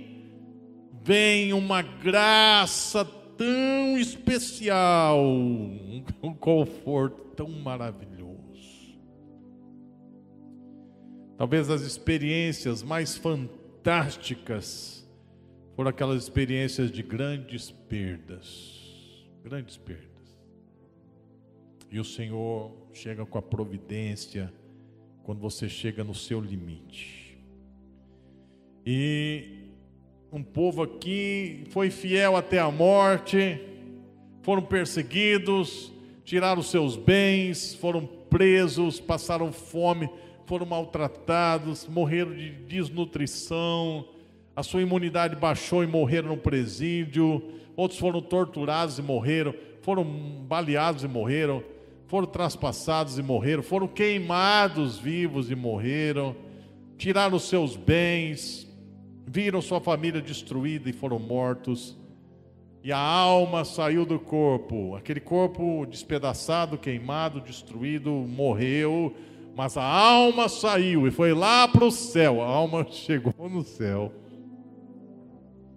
Vem uma graça tão especial, um conforto tão maravilhoso. Talvez as experiências mais fantásticas foram aquelas experiências de grandes perdas, grandes perdas. E o Senhor chega com a providência quando você chega no seu limite. E um povo aqui foi fiel até a morte, foram perseguidos, tiraram seus bens, foram presos, passaram fome, foram maltratados, morreram de desnutrição, a sua imunidade baixou e morreram no presídio, outros foram torturados e morreram, foram baleados e morreram, foram traspassados e morreram, foram queimados vivos e morreram, tiraram seus bens, viram sua família destruída e foram mortos. E a alma saiu do corpo, aquele corpo despedaçado, queimado, destruído, morreu, mas a alma saiu e foi lá para o céu. A alma chegou no céu.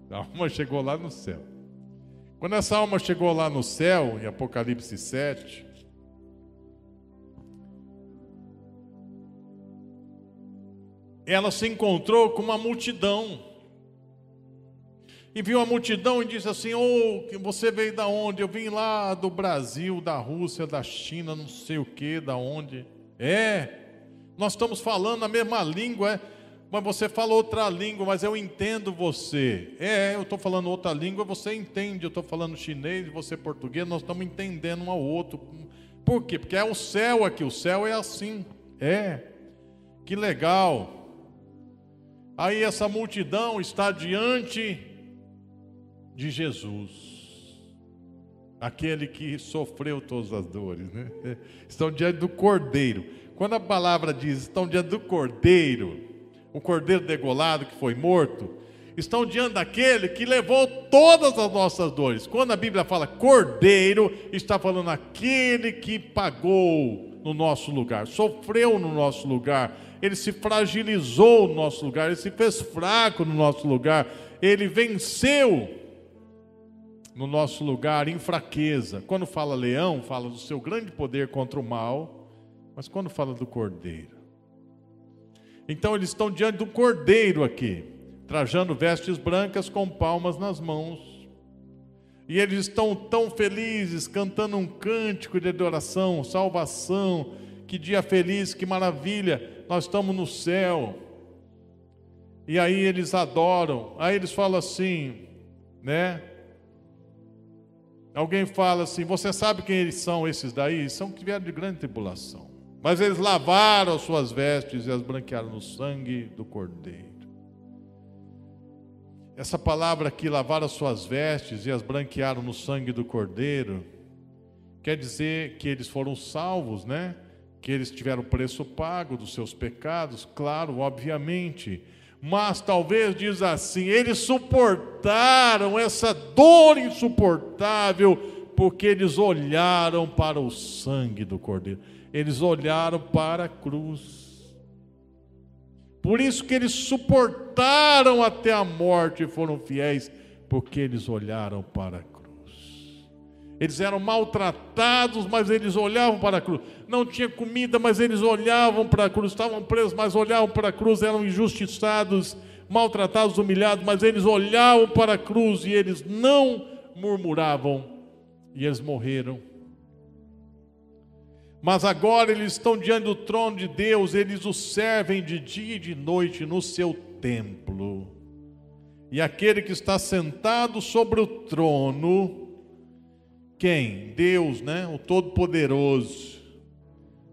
A alma chegou lá no céu. Quando essa alma chegou lá no céu, em Apocalipse 7, ela se encontrou com uma multidão. E viu a multidão e disse assim: Oh, você veio da onde? Eu vim lá do Brasil, da Rússia, da China, não sei o que, da onde. É, nós estamos falando a mesma língua, é, mas você fala outra língua, mas eu entendo você. É, eu estou falando outra língua, você entende. Eu estou falando chinês, você português, nós estamos entendendo um ao outro. Por quê? Porque é o céu aqui, o céu é assim. É, que legal. Aí essa multidão está diante de Jesus, aquele que sofreu todas as dores, né? Estão diante do Cordeiro. Quando a palavra diz estão diante do Cordeiro, o Cordeiro degolado que foi morto, estão diante daquele que levou todas as nossas dores. Quando a Bíblia fala Cordeiro, está falando aquele que pagou no nosso lugar, sofreu no nosso lugar, ele se fragilizou no nosso lugar, ele se fez fraco no nosso lugar, ele venceu no nosso lugar em fraqueza. Quando fala leão, fala do seu grande poder contra o mal, mas quando fala do cordeiro. Então eles estão diante do cordeiro aqui, trajando vestes brancas com palmas nas mãos. E eles estão tão felizes, cantando um cântico de adoração, salvação, que dia feliz, que maravilha nós estamos no céu. E aí eles adoram. Aí eles falam assim, né? Alguém fala assim: Você sabe quem eles são, esses daí? São que vieram de grande tribulação. Mas eles lavaram as suas vestes e as branquearam no sangue do Cordeiro. Essa palavra aqui, lavar as suas vestes e as branquearam no sangue do Cordeiro, quer dizer que eles foram salvos, né? Que eles tiveram preço pago dos seus pecados, claro, obviamente. Mas talvez diz assim, eles suportaram essa dor insuportável porque eles olharam para o sangue do Cordeiro. Eles olharam para a cruz. Por isso que eles suportaram até a morte e foram fiéis, porque eles olharam para a cruz. Eles eram maltratados, mas eles olhavam para a cruz. Não tinha comida, mas eles olhavam para a cruz. Estavam presos, mas olhavam para a cruz. Eram injustiçados, maltratados, humilhados, mas eles olhavam para a cruz e eles não murmuravam. E eles morreram. Mas agora eles estão diante do trono de Deus, eles o servem de dia e de noite no seu templo. E aquele que está sentado sobre o trono, quem? Deus, né? O Todo-Poderoso.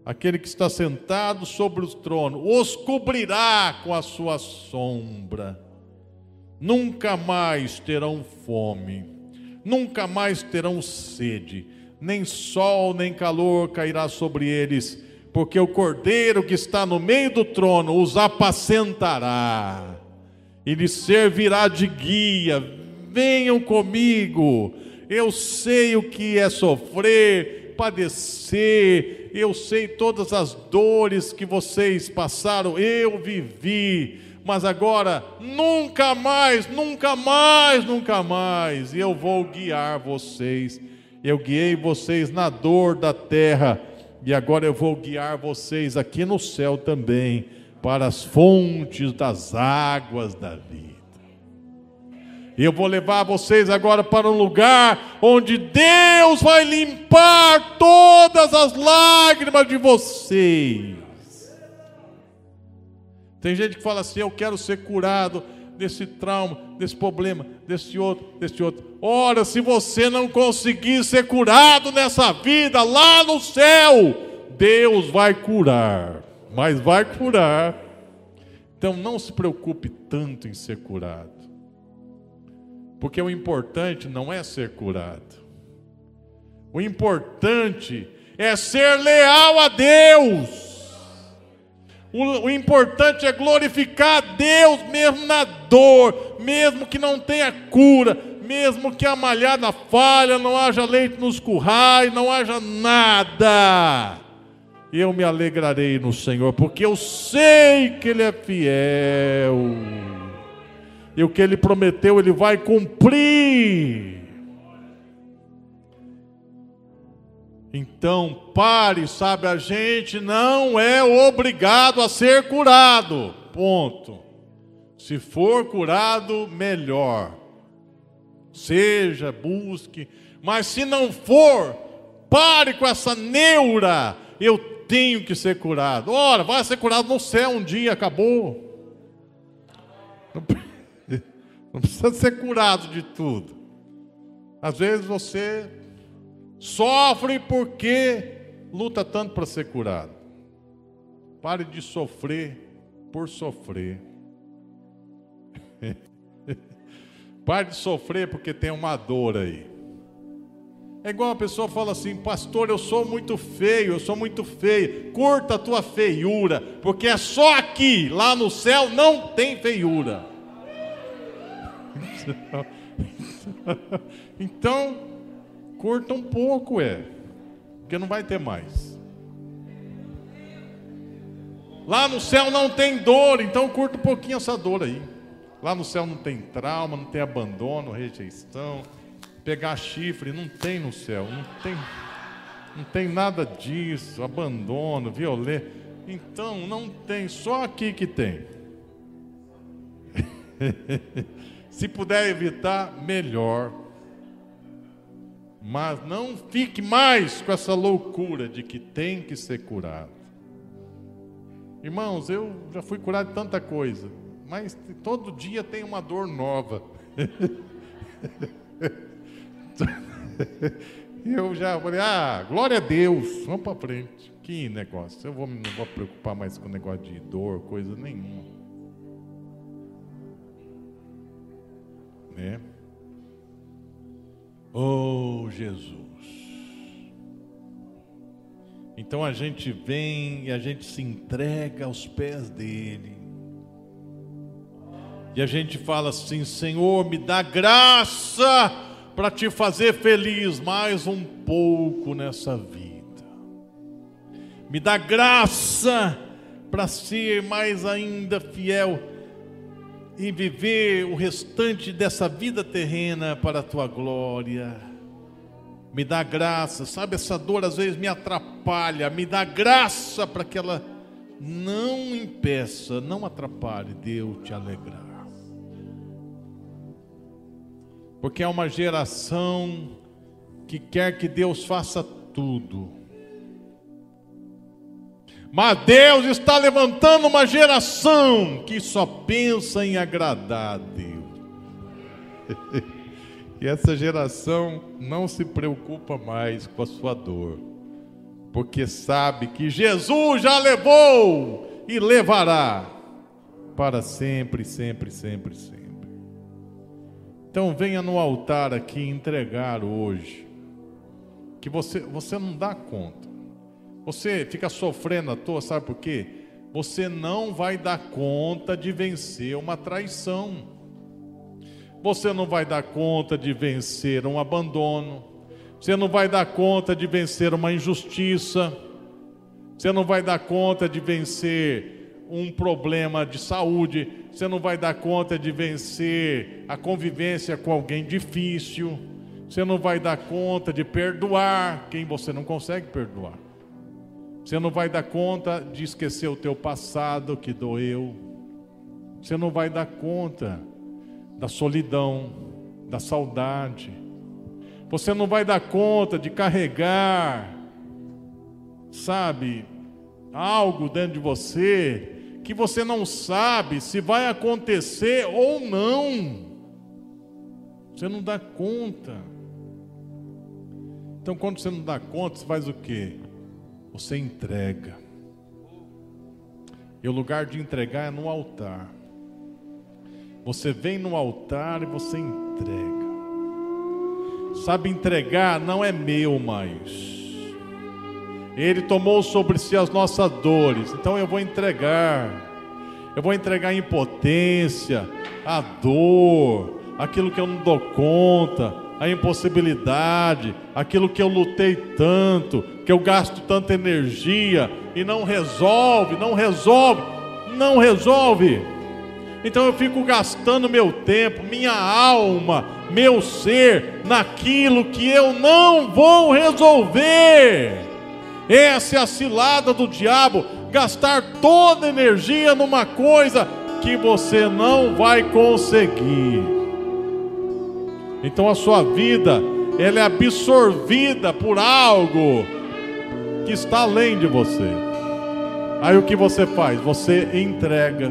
Aquele que está sentado sobre o trono, os cobrirá com a sua sombra. Nunca mais terão fome, nunca mais terão sede, nem sol nem calor cairá sobre eles, porque o Cordeiro que está no meio do trono os apacentará e lhes servirá de guia. Venham comigo eu sei o que é sofrer, padecer, eu sei todas as dores que vocês passaram, eu vivi, mas agora nunca mais, nunca mais, nunca mais, eu vou guiar vocês. Eu guiei vocês na dor da terra e agora eu vou guiar vocês aqui no céu também para as fontes das águas da vida. E eu vou levar vocês agora para um lugar onde Deus vai limpar todas as lágrimas de vocês. Tem gente que fala assim: Eu quero ser curado. desse trauma, desse problema, desse outro, desse outro. Ora, se você não conseguir ser curado nessa vida, lá no céu, Deus vai curar, mas vai curar. Então não se preocupe tanto em ser curado, porque o importante não é ser curado, o importante é ser leal a Deus. O, o, importante é glorificar a Deus mesmo na dor, mesmo que não tenha cura, mesmo que a malhada falha, não haja leite nos currais, não haja nada. Eu me alegrarei no Senhor, porque eu sei que Ele é fiel. E o que Ele prometeu, Ele vai cumprir. Então, pare, sabe, a gente não é obrigado a ser curado. Ponto. Se for curado, melhor. Seja, busque. Mas se não for, pare com essa neura. Eu tenho que ser curado. Ora, vai ser curado no céu um dia, acabou. Não precisa ser curado de tudo. Às vezes você Sofre porque luta tanto para ser curado. Pare de sofrer por sofrer. Pare de sofrer porque tem uma dor aí. É igual a pessoa fala assim, pastor, eu sou muito feio, eu sou muito feio. Curta a tua feiura, porque é só aqui, lá no céu não tem feiura. então, Curta um pouco, é. Porque não vai ter mais. Lá no céu não tem dor, então curta um pouquinho essa dor aí. Lá no céu não tem trauma, não tem abandono, rejeição, pegar chifre, não tem no céu, não tem, não tem nada disso, abandono, violência. Então não tem, só aqui que tem. Se puder evitar, melhor. Mas não fique mais com essa loucura de que tem que ser curado. Irmãos, eu já fui curado de tanta coisa, mas todo dia tem uma dor nova. eu já falei, ah, glória a Deus, vamos para frente. Que negócio, eu vou, não vou preocupar mais com negócio de dor, coisa nenhuma. Né? Oh, Jesus. Então a gente vem e a gente se entrega aos pés dele. E a gente fala assim: Senhor, me dá graça para te fazer feliz mais um pouco nessa vida. Me dá graça para ser mais ainda fiel e viver o restante dessa vida terrena para a tua glória. Me dá graça, sabe? Essa dor às vezes me atrapalha, me dá graça para que ela não impeça, não atrapalhe Deus te alegrar. Porque é uma geração que quer que Deus faça tudo mas Deus está levantando uma geração que só pensa em agradar a Deus. e essa geração não se preocupa mais com a sua dor, porque sabe que Jesus já levou e levará para sempre, sempre, sempre, sempre. Então venha no altar aqui entregar hoje, que você, você não dá conta. Você fica sofrendo à toa, sabe por quê? Você não vai dar conta de vencer uma traição. Você não vai dar conta de vencer um abandono. Você não vai dar conta de vencer uma injustiça. Você não vai dar conta de vencer um problema de saúde. Você não vai dar conta de vencer a convivência com alguém difícil. Você não vai dar conta de perdoar quem você não consegue perdoar. Você não vai dar conta de esquecer o teu passado que doeu. Você não vai dar conta da solidão, da saudade. Você não vai dar conta de carregar, sabe, algo dentro de você que você não sabe se vai acontecer ou não. Você não dá conta. Então, quando você não dá conta, você faz o quê? Você entrega. E o lugar de entregar é no altar. Você vem no altar e você entrega. Sabe, entregar não é meu mais. Ele tomou sobre si as nossas dores, então eu vou entregar. Eu vou entregar a impotência, a dor, aquilo que eu não dou conta, a impossibilidade, aquilo que eu lutei tanto, que eu gasto tanta energia e não resolve, não resolve, não resolve. Então eu fico gastando meu tempo, minha alma, meu ser naquilo que eu não vou resolver. Essa é a cilada do diabo, gastar toda energia numa coisa que você não vai conseguir. Então a sua vida, ela é absorvida por algo que está além de você. Aí o que você faz? Você entrega.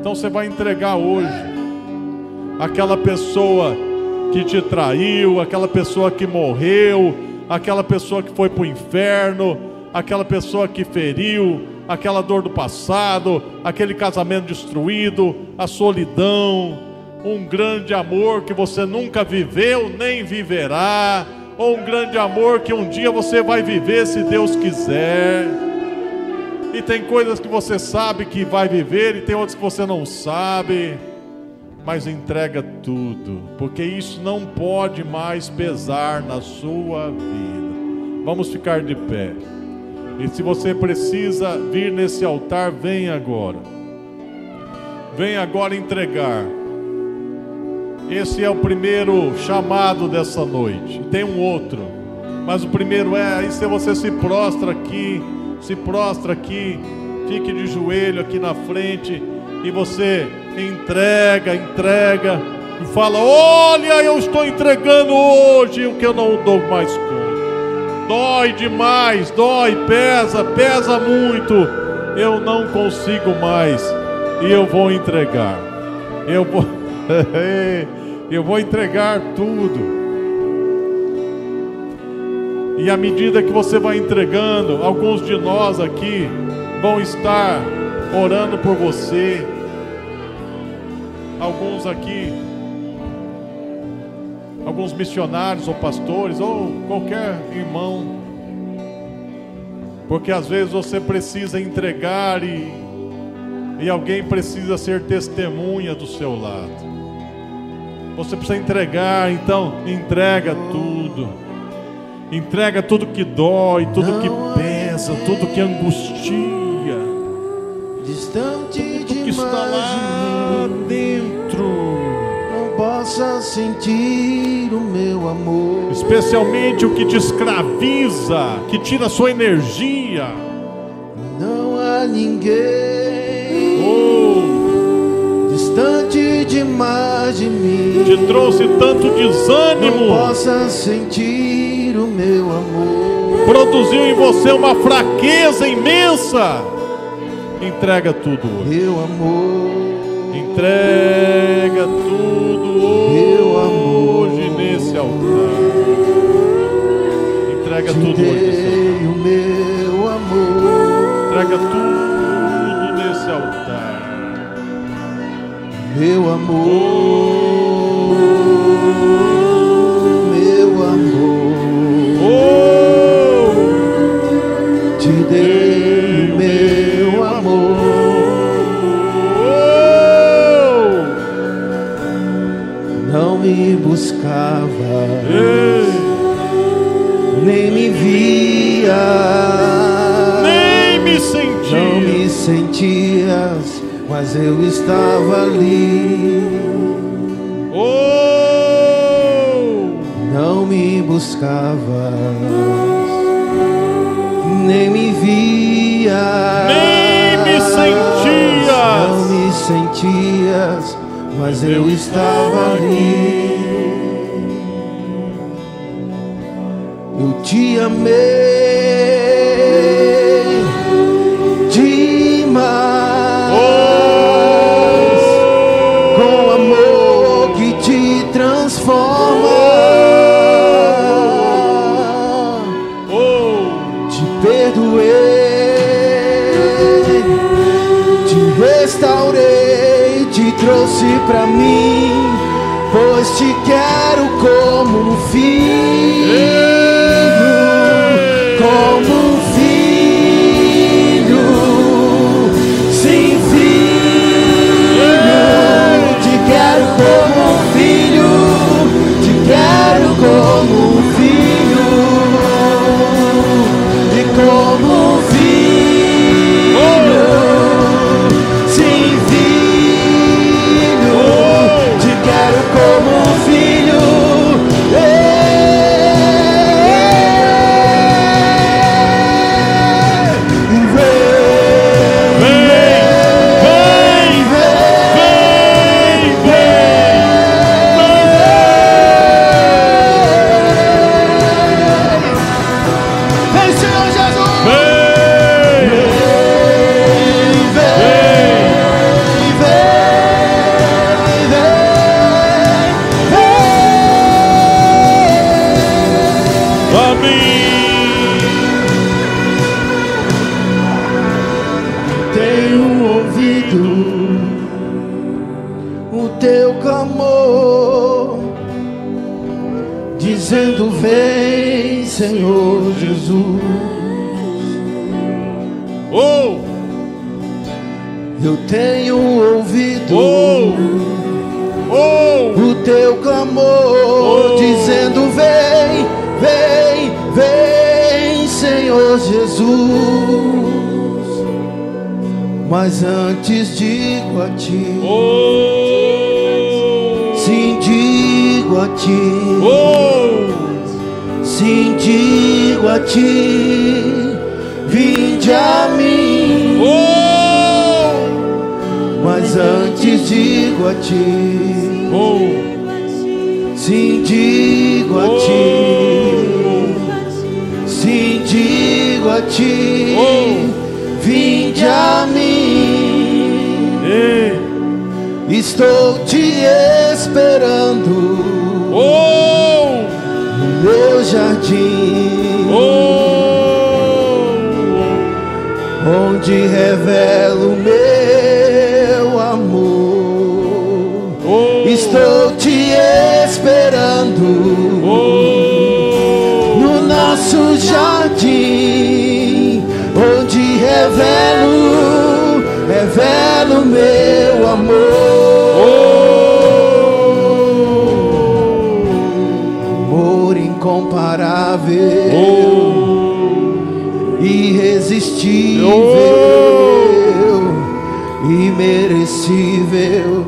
Então você vai entregar hoje aquela pessoa que te traiu, aquela pessoa que morreu, aquela pessoa que foi para o inferno, aquela pessoa que feriu, aquela dor do passado, aquele casamento destruído, a solidão, um grande amor que você nunca viveu nem viverá, ou um grande amor que um dia você vai viver se Deus quiser. E tem coisas que você sabe que vai viver e tem outras que você não sabe mas entrega tudo, porque isso não pode mais pesar na sua vida. Vamos ficar de pé. E se você precisa vir nesse altar, vem agora. Vem agora entregar. Esse é o primeiro chamado dessa noite. Tem um outro, mas o primeiro é aí se você se prostra aqui, se prostra aqui, fique de joelho aqui na frente e você entrega, entrega e fala: Olha, eu estou entregando hoje o que eu não dou mais conta. Dói demais, dói, pesa, pesa muito. Eu não consigo mais e eu vou entregar. Eu vou, eu vou entregar tudo. E à medida que você vai entregando, alguns de nós aqui vão estar orando por você, alguns aqui, alguns missionários ou pastores ou qualquer irmão, porque às vezes você precisa entregar e, e alguém precisa ser testemunha do seu lado. Você precisa entregar, então entrega tudo. Entrega tudo que dói, tudo que pesa, tudo que angustia. Distante tudo que está lá dentro. Não possa sentir o meu amor. Especialmente o que te escraviza, que tira a sua energia. Não há ninguém Oh, distante demais de mim. te trouxe tanto Não desânimo, possa sentir o meu amor. produziu em você uma fraqueza imensa. Entrega tudo hoje. Meu amor. Entrega tudo Meu amor. hoje nesse altar. Entrega tudo hoje. Entrega tudo Meu teu clamor, dizendo: Vem, Senhor Jesus. Oh, Eu tenho ouvido oh, oh. o teu clamor, Oh. dizendo: Vem, vem, vem, Senhor Jesus. Mas antes digo a ti, Oh, digo a ti, oh, sim, digo a ti, vinde a mim. oh, Mas antes digo a ti, oh, sim, digo a ti. Sim, digo a ti, vinde a mim. Ei, Estou te esperando oh, no meu jardim, oh, onde revelo meu amor. oh, Estou te esperando. Oh, no nosso jardim, onde revelo, revelo meu amor. Incomparável, irresistível, imerecível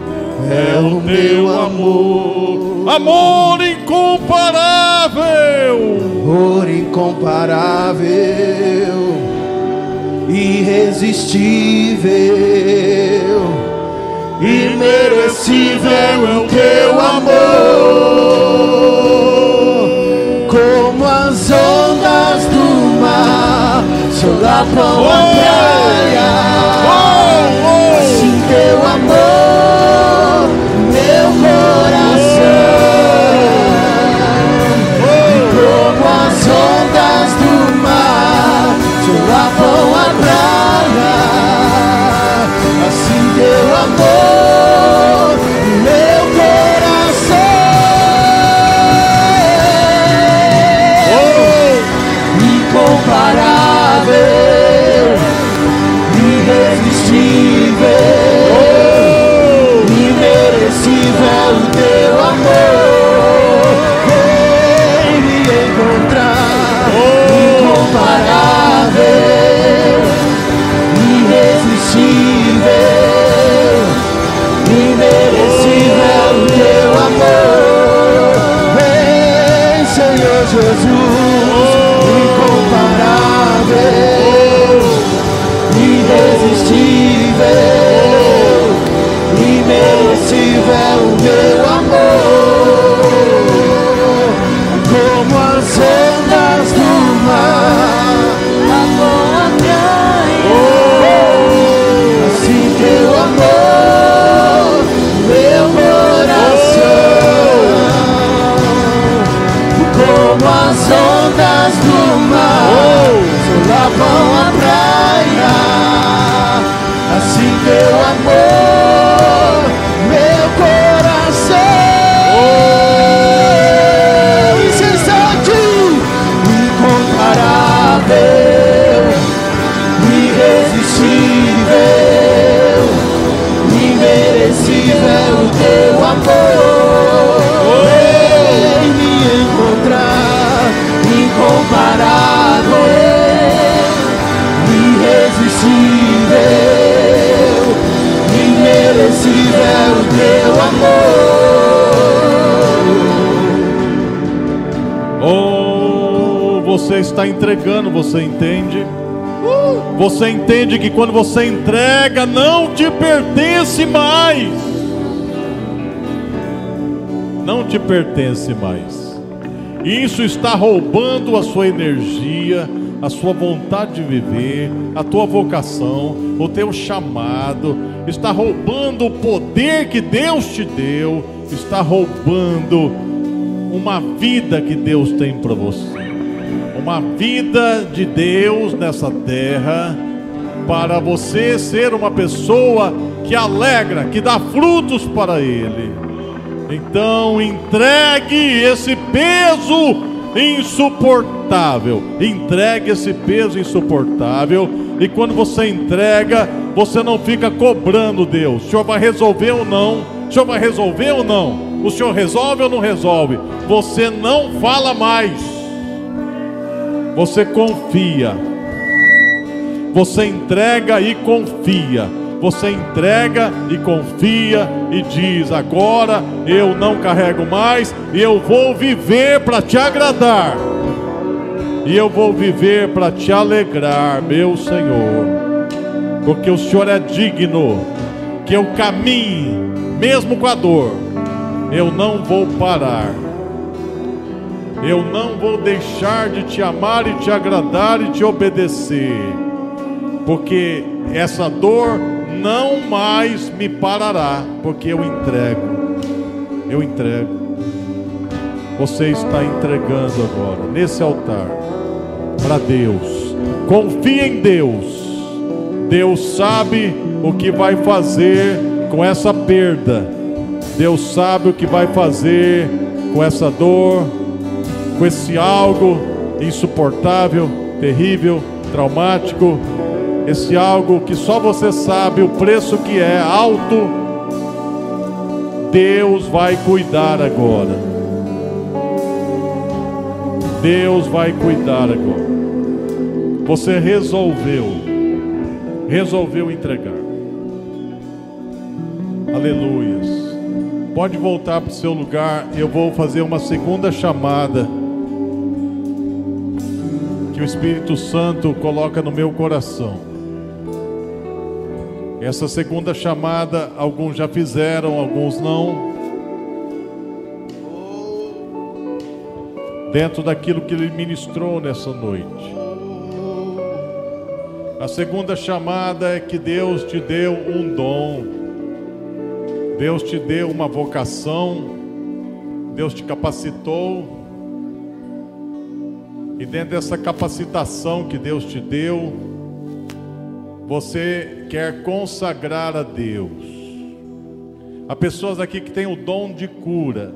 é o meu amor. amor incomparável. Amor incomparável, irresistível, imerecível é o teu amor. As ondas do mar solapam a praia, assim teu amor, você entende? Você entende que quando você entrega, não te pertence mais. Não te pertence mais. Isso está roubando a sua energia, a sua vontade de viver, a tua vocação, o teu chamado, está roubando o poder que Deus te deu, está roubando uma vida que Deus tem para você uma vida de Deus nessa terra, para você ser uma pessoa que alegra, que dá frutos para Ele. Então entregue esse peso insuportável. Entregue esse peso insuportável. E quando você entrega, você não fica cobrando Deus. O Senhor vai resolver ou não? O Senhor vai resolver ou não? O Senhor resolve ou não resolve? Você não fala mais você confia. Você entrega e confia. Você entrega e confia e diz: agora eu não carrego mais, eu vou viver para te agradar. E eu vou viver para te alegrar, meu Senhor. Porque o Senhor é digno que eu caminhe, mesmo com a dor. Eu não vou parar eu não vou deixar de te amar e te agradar e te obedecer, porque essa dor não mais me parará, porque eu entrego, eu entrego. Você está entregando agora, nesse altar, para Deus. Confie em Deus. Deus sabe o que vai fazer com essa perda. Deus sabe o que vai fazer com essa dor, com esse algo insuportável, terrível, traumático, esse algo que só você sabe o preço que é alto. Deus vai cuidar agora. Deus vai cuidar agora. Você resolveu, resolveu entregar. Aleluias. Pode voltar para o seu lugar. Eu vou fazer uma segunda chamada que o Espírito Santo coloca no meu coração. Essa segunda chamada, alguns já fizeram, alguns não. Dentro daquilo que ele ministrou nessa noite. A segunda chamada é que Deus te deu um dom. Deus te deu uma vocação. Deus te capacitou e dentro dessa capacitação que Deus te deu, você quer consagrar a Deus. Há pessoas aqui que têm o dom de cura,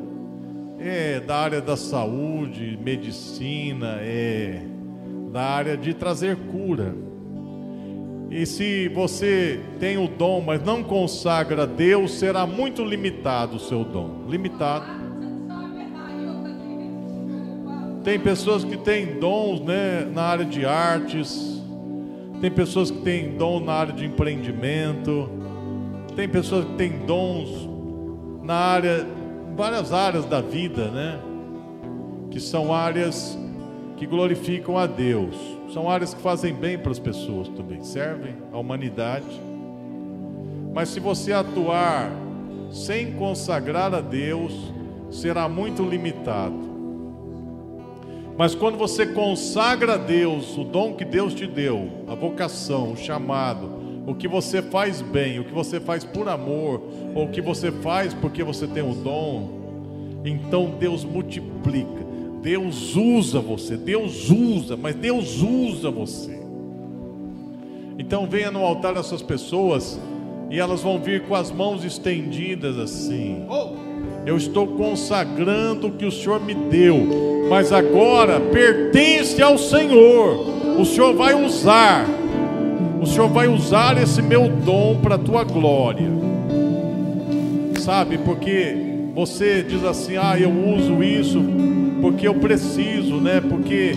é da área da saúde, medicina, é da área de trazer cura. E se você tem o dom, mas não consagra a Deus, será muito limitado o seu dom limitado. Tem pessoas que têm dons né, na área de artes, tem pessoas que têm dom na área de empreendimento, tem pessoas que têm dons na área, várias áreas da vida, né? Que são áreas que glorificam a Deus, são áreas que fazem bem para as pessoas também, servem à humanidade. Mas se você atuar sem consagrar a Deus, será muito limitado. Mas quando você consagra a Deus o dom que Deus te deu, a vocação, o chamado, o que você faz bem, o que você faz por amor, ou o que você faz porque você tem o dom, então Deus multiplica, Deus usa você, Deus usa, mas Deus usa você. Então venha no altar essas pessoas e elas vão vir com as mãos estendidas assim. Oh! Eu estou consagrando o que o Senhor me deu, mas agora pertence ao Senhor. O Senhor vai usar. O Senhor vai usar esse meu dom para a tua glória. Sabe, porque você diz assim: "Ah, eu uso isso porque eu preciso, né? Porque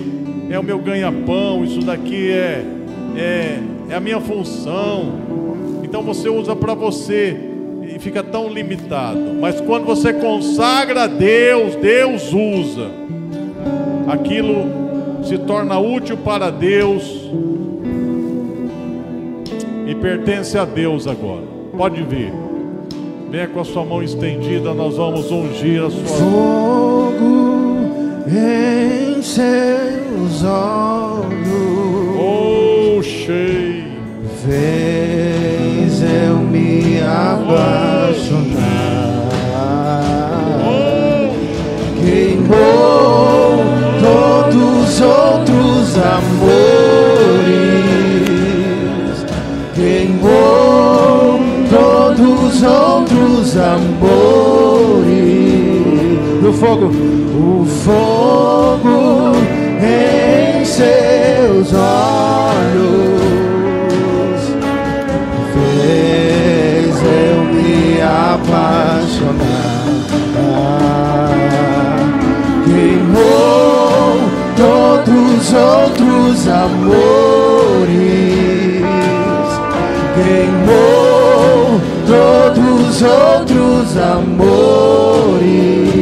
é o meu ganha-pão, isso daqui é é, é a minha função. Então você usa para você e fica tão limitado. Mas quando você consagra a Deus, Deus usa. Aquilo se torna útil para Deus e pertence a Deus agora. Pode vir. Venha com a sua mão estendida, nós vamos ungir a sua Fogo em seus olhos. Oh, cheio. Fez eu me apaixonar. Queimou todos os outros amores. Queimou todos os outros amores. No fogo, o fogo em seus olhos eu me apaixonar. Queimou todos os outros amores. Queimou todos os outros amores.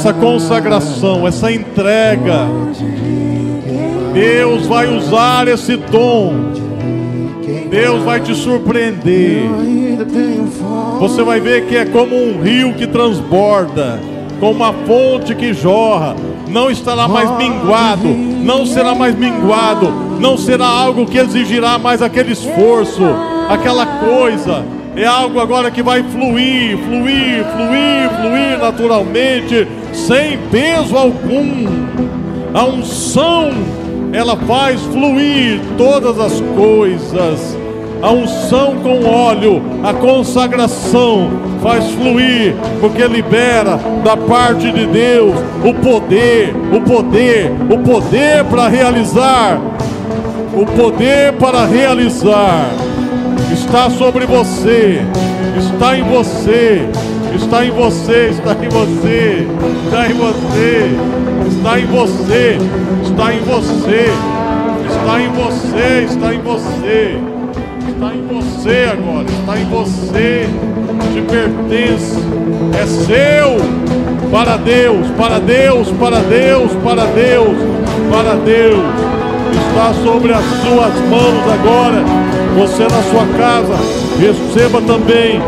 Essa consagração, essa entrega. Deus vai usar esse dom. Deus vai te surpreender. Você vai ver que é como um rio que transborda, como uma fonte que jorra. Não estará mais minguado, não será mais minguado, não será algo que exigirá mais aquele esforço, aquela coisa. É algo agora que vai fluir, fluir, fluir, fluir naturalmente, sem peso algum. A unção, ela faz fluir todas as coisas. A unção com óleo, a consagração faz fluir, porque libera da parte de Deus o poder, o poder, o poder para realizar, o poder para realizar. Está sobre você, está em você, está em você, está em você, está em você, está em você, está em você, está em você, está em você. Está em você agora, está em você, te pertence, é seu, para Deus, para Deus, para Deus, para Deus, para Deus, está sobre as suas mãos agora, você na sua casa, receba também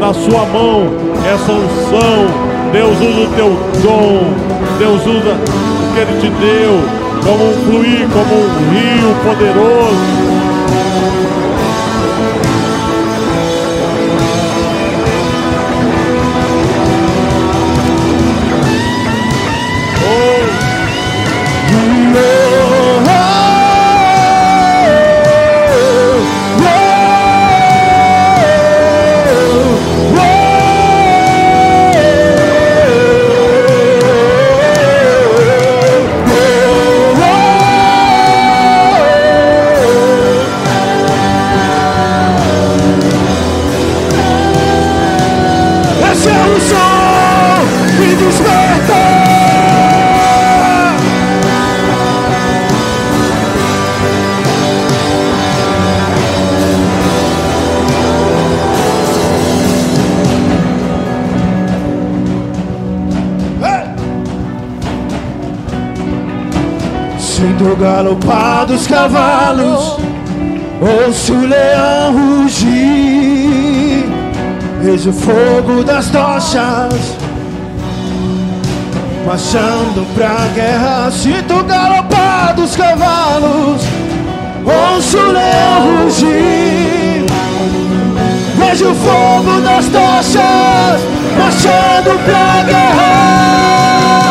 na sua mão essa unção, Deus usa o teu dom, Deus usa o que Ele te deu, como um fluir, como um rio poderoso. Galopar dos cavalos, ouço o leão rugir. Vejo o fogo das tochas Marchando pra guerra. Sinto o galopar dos cavalos Ouço o leão rugir. Vejo o fogo das tochas Marchando pra guerra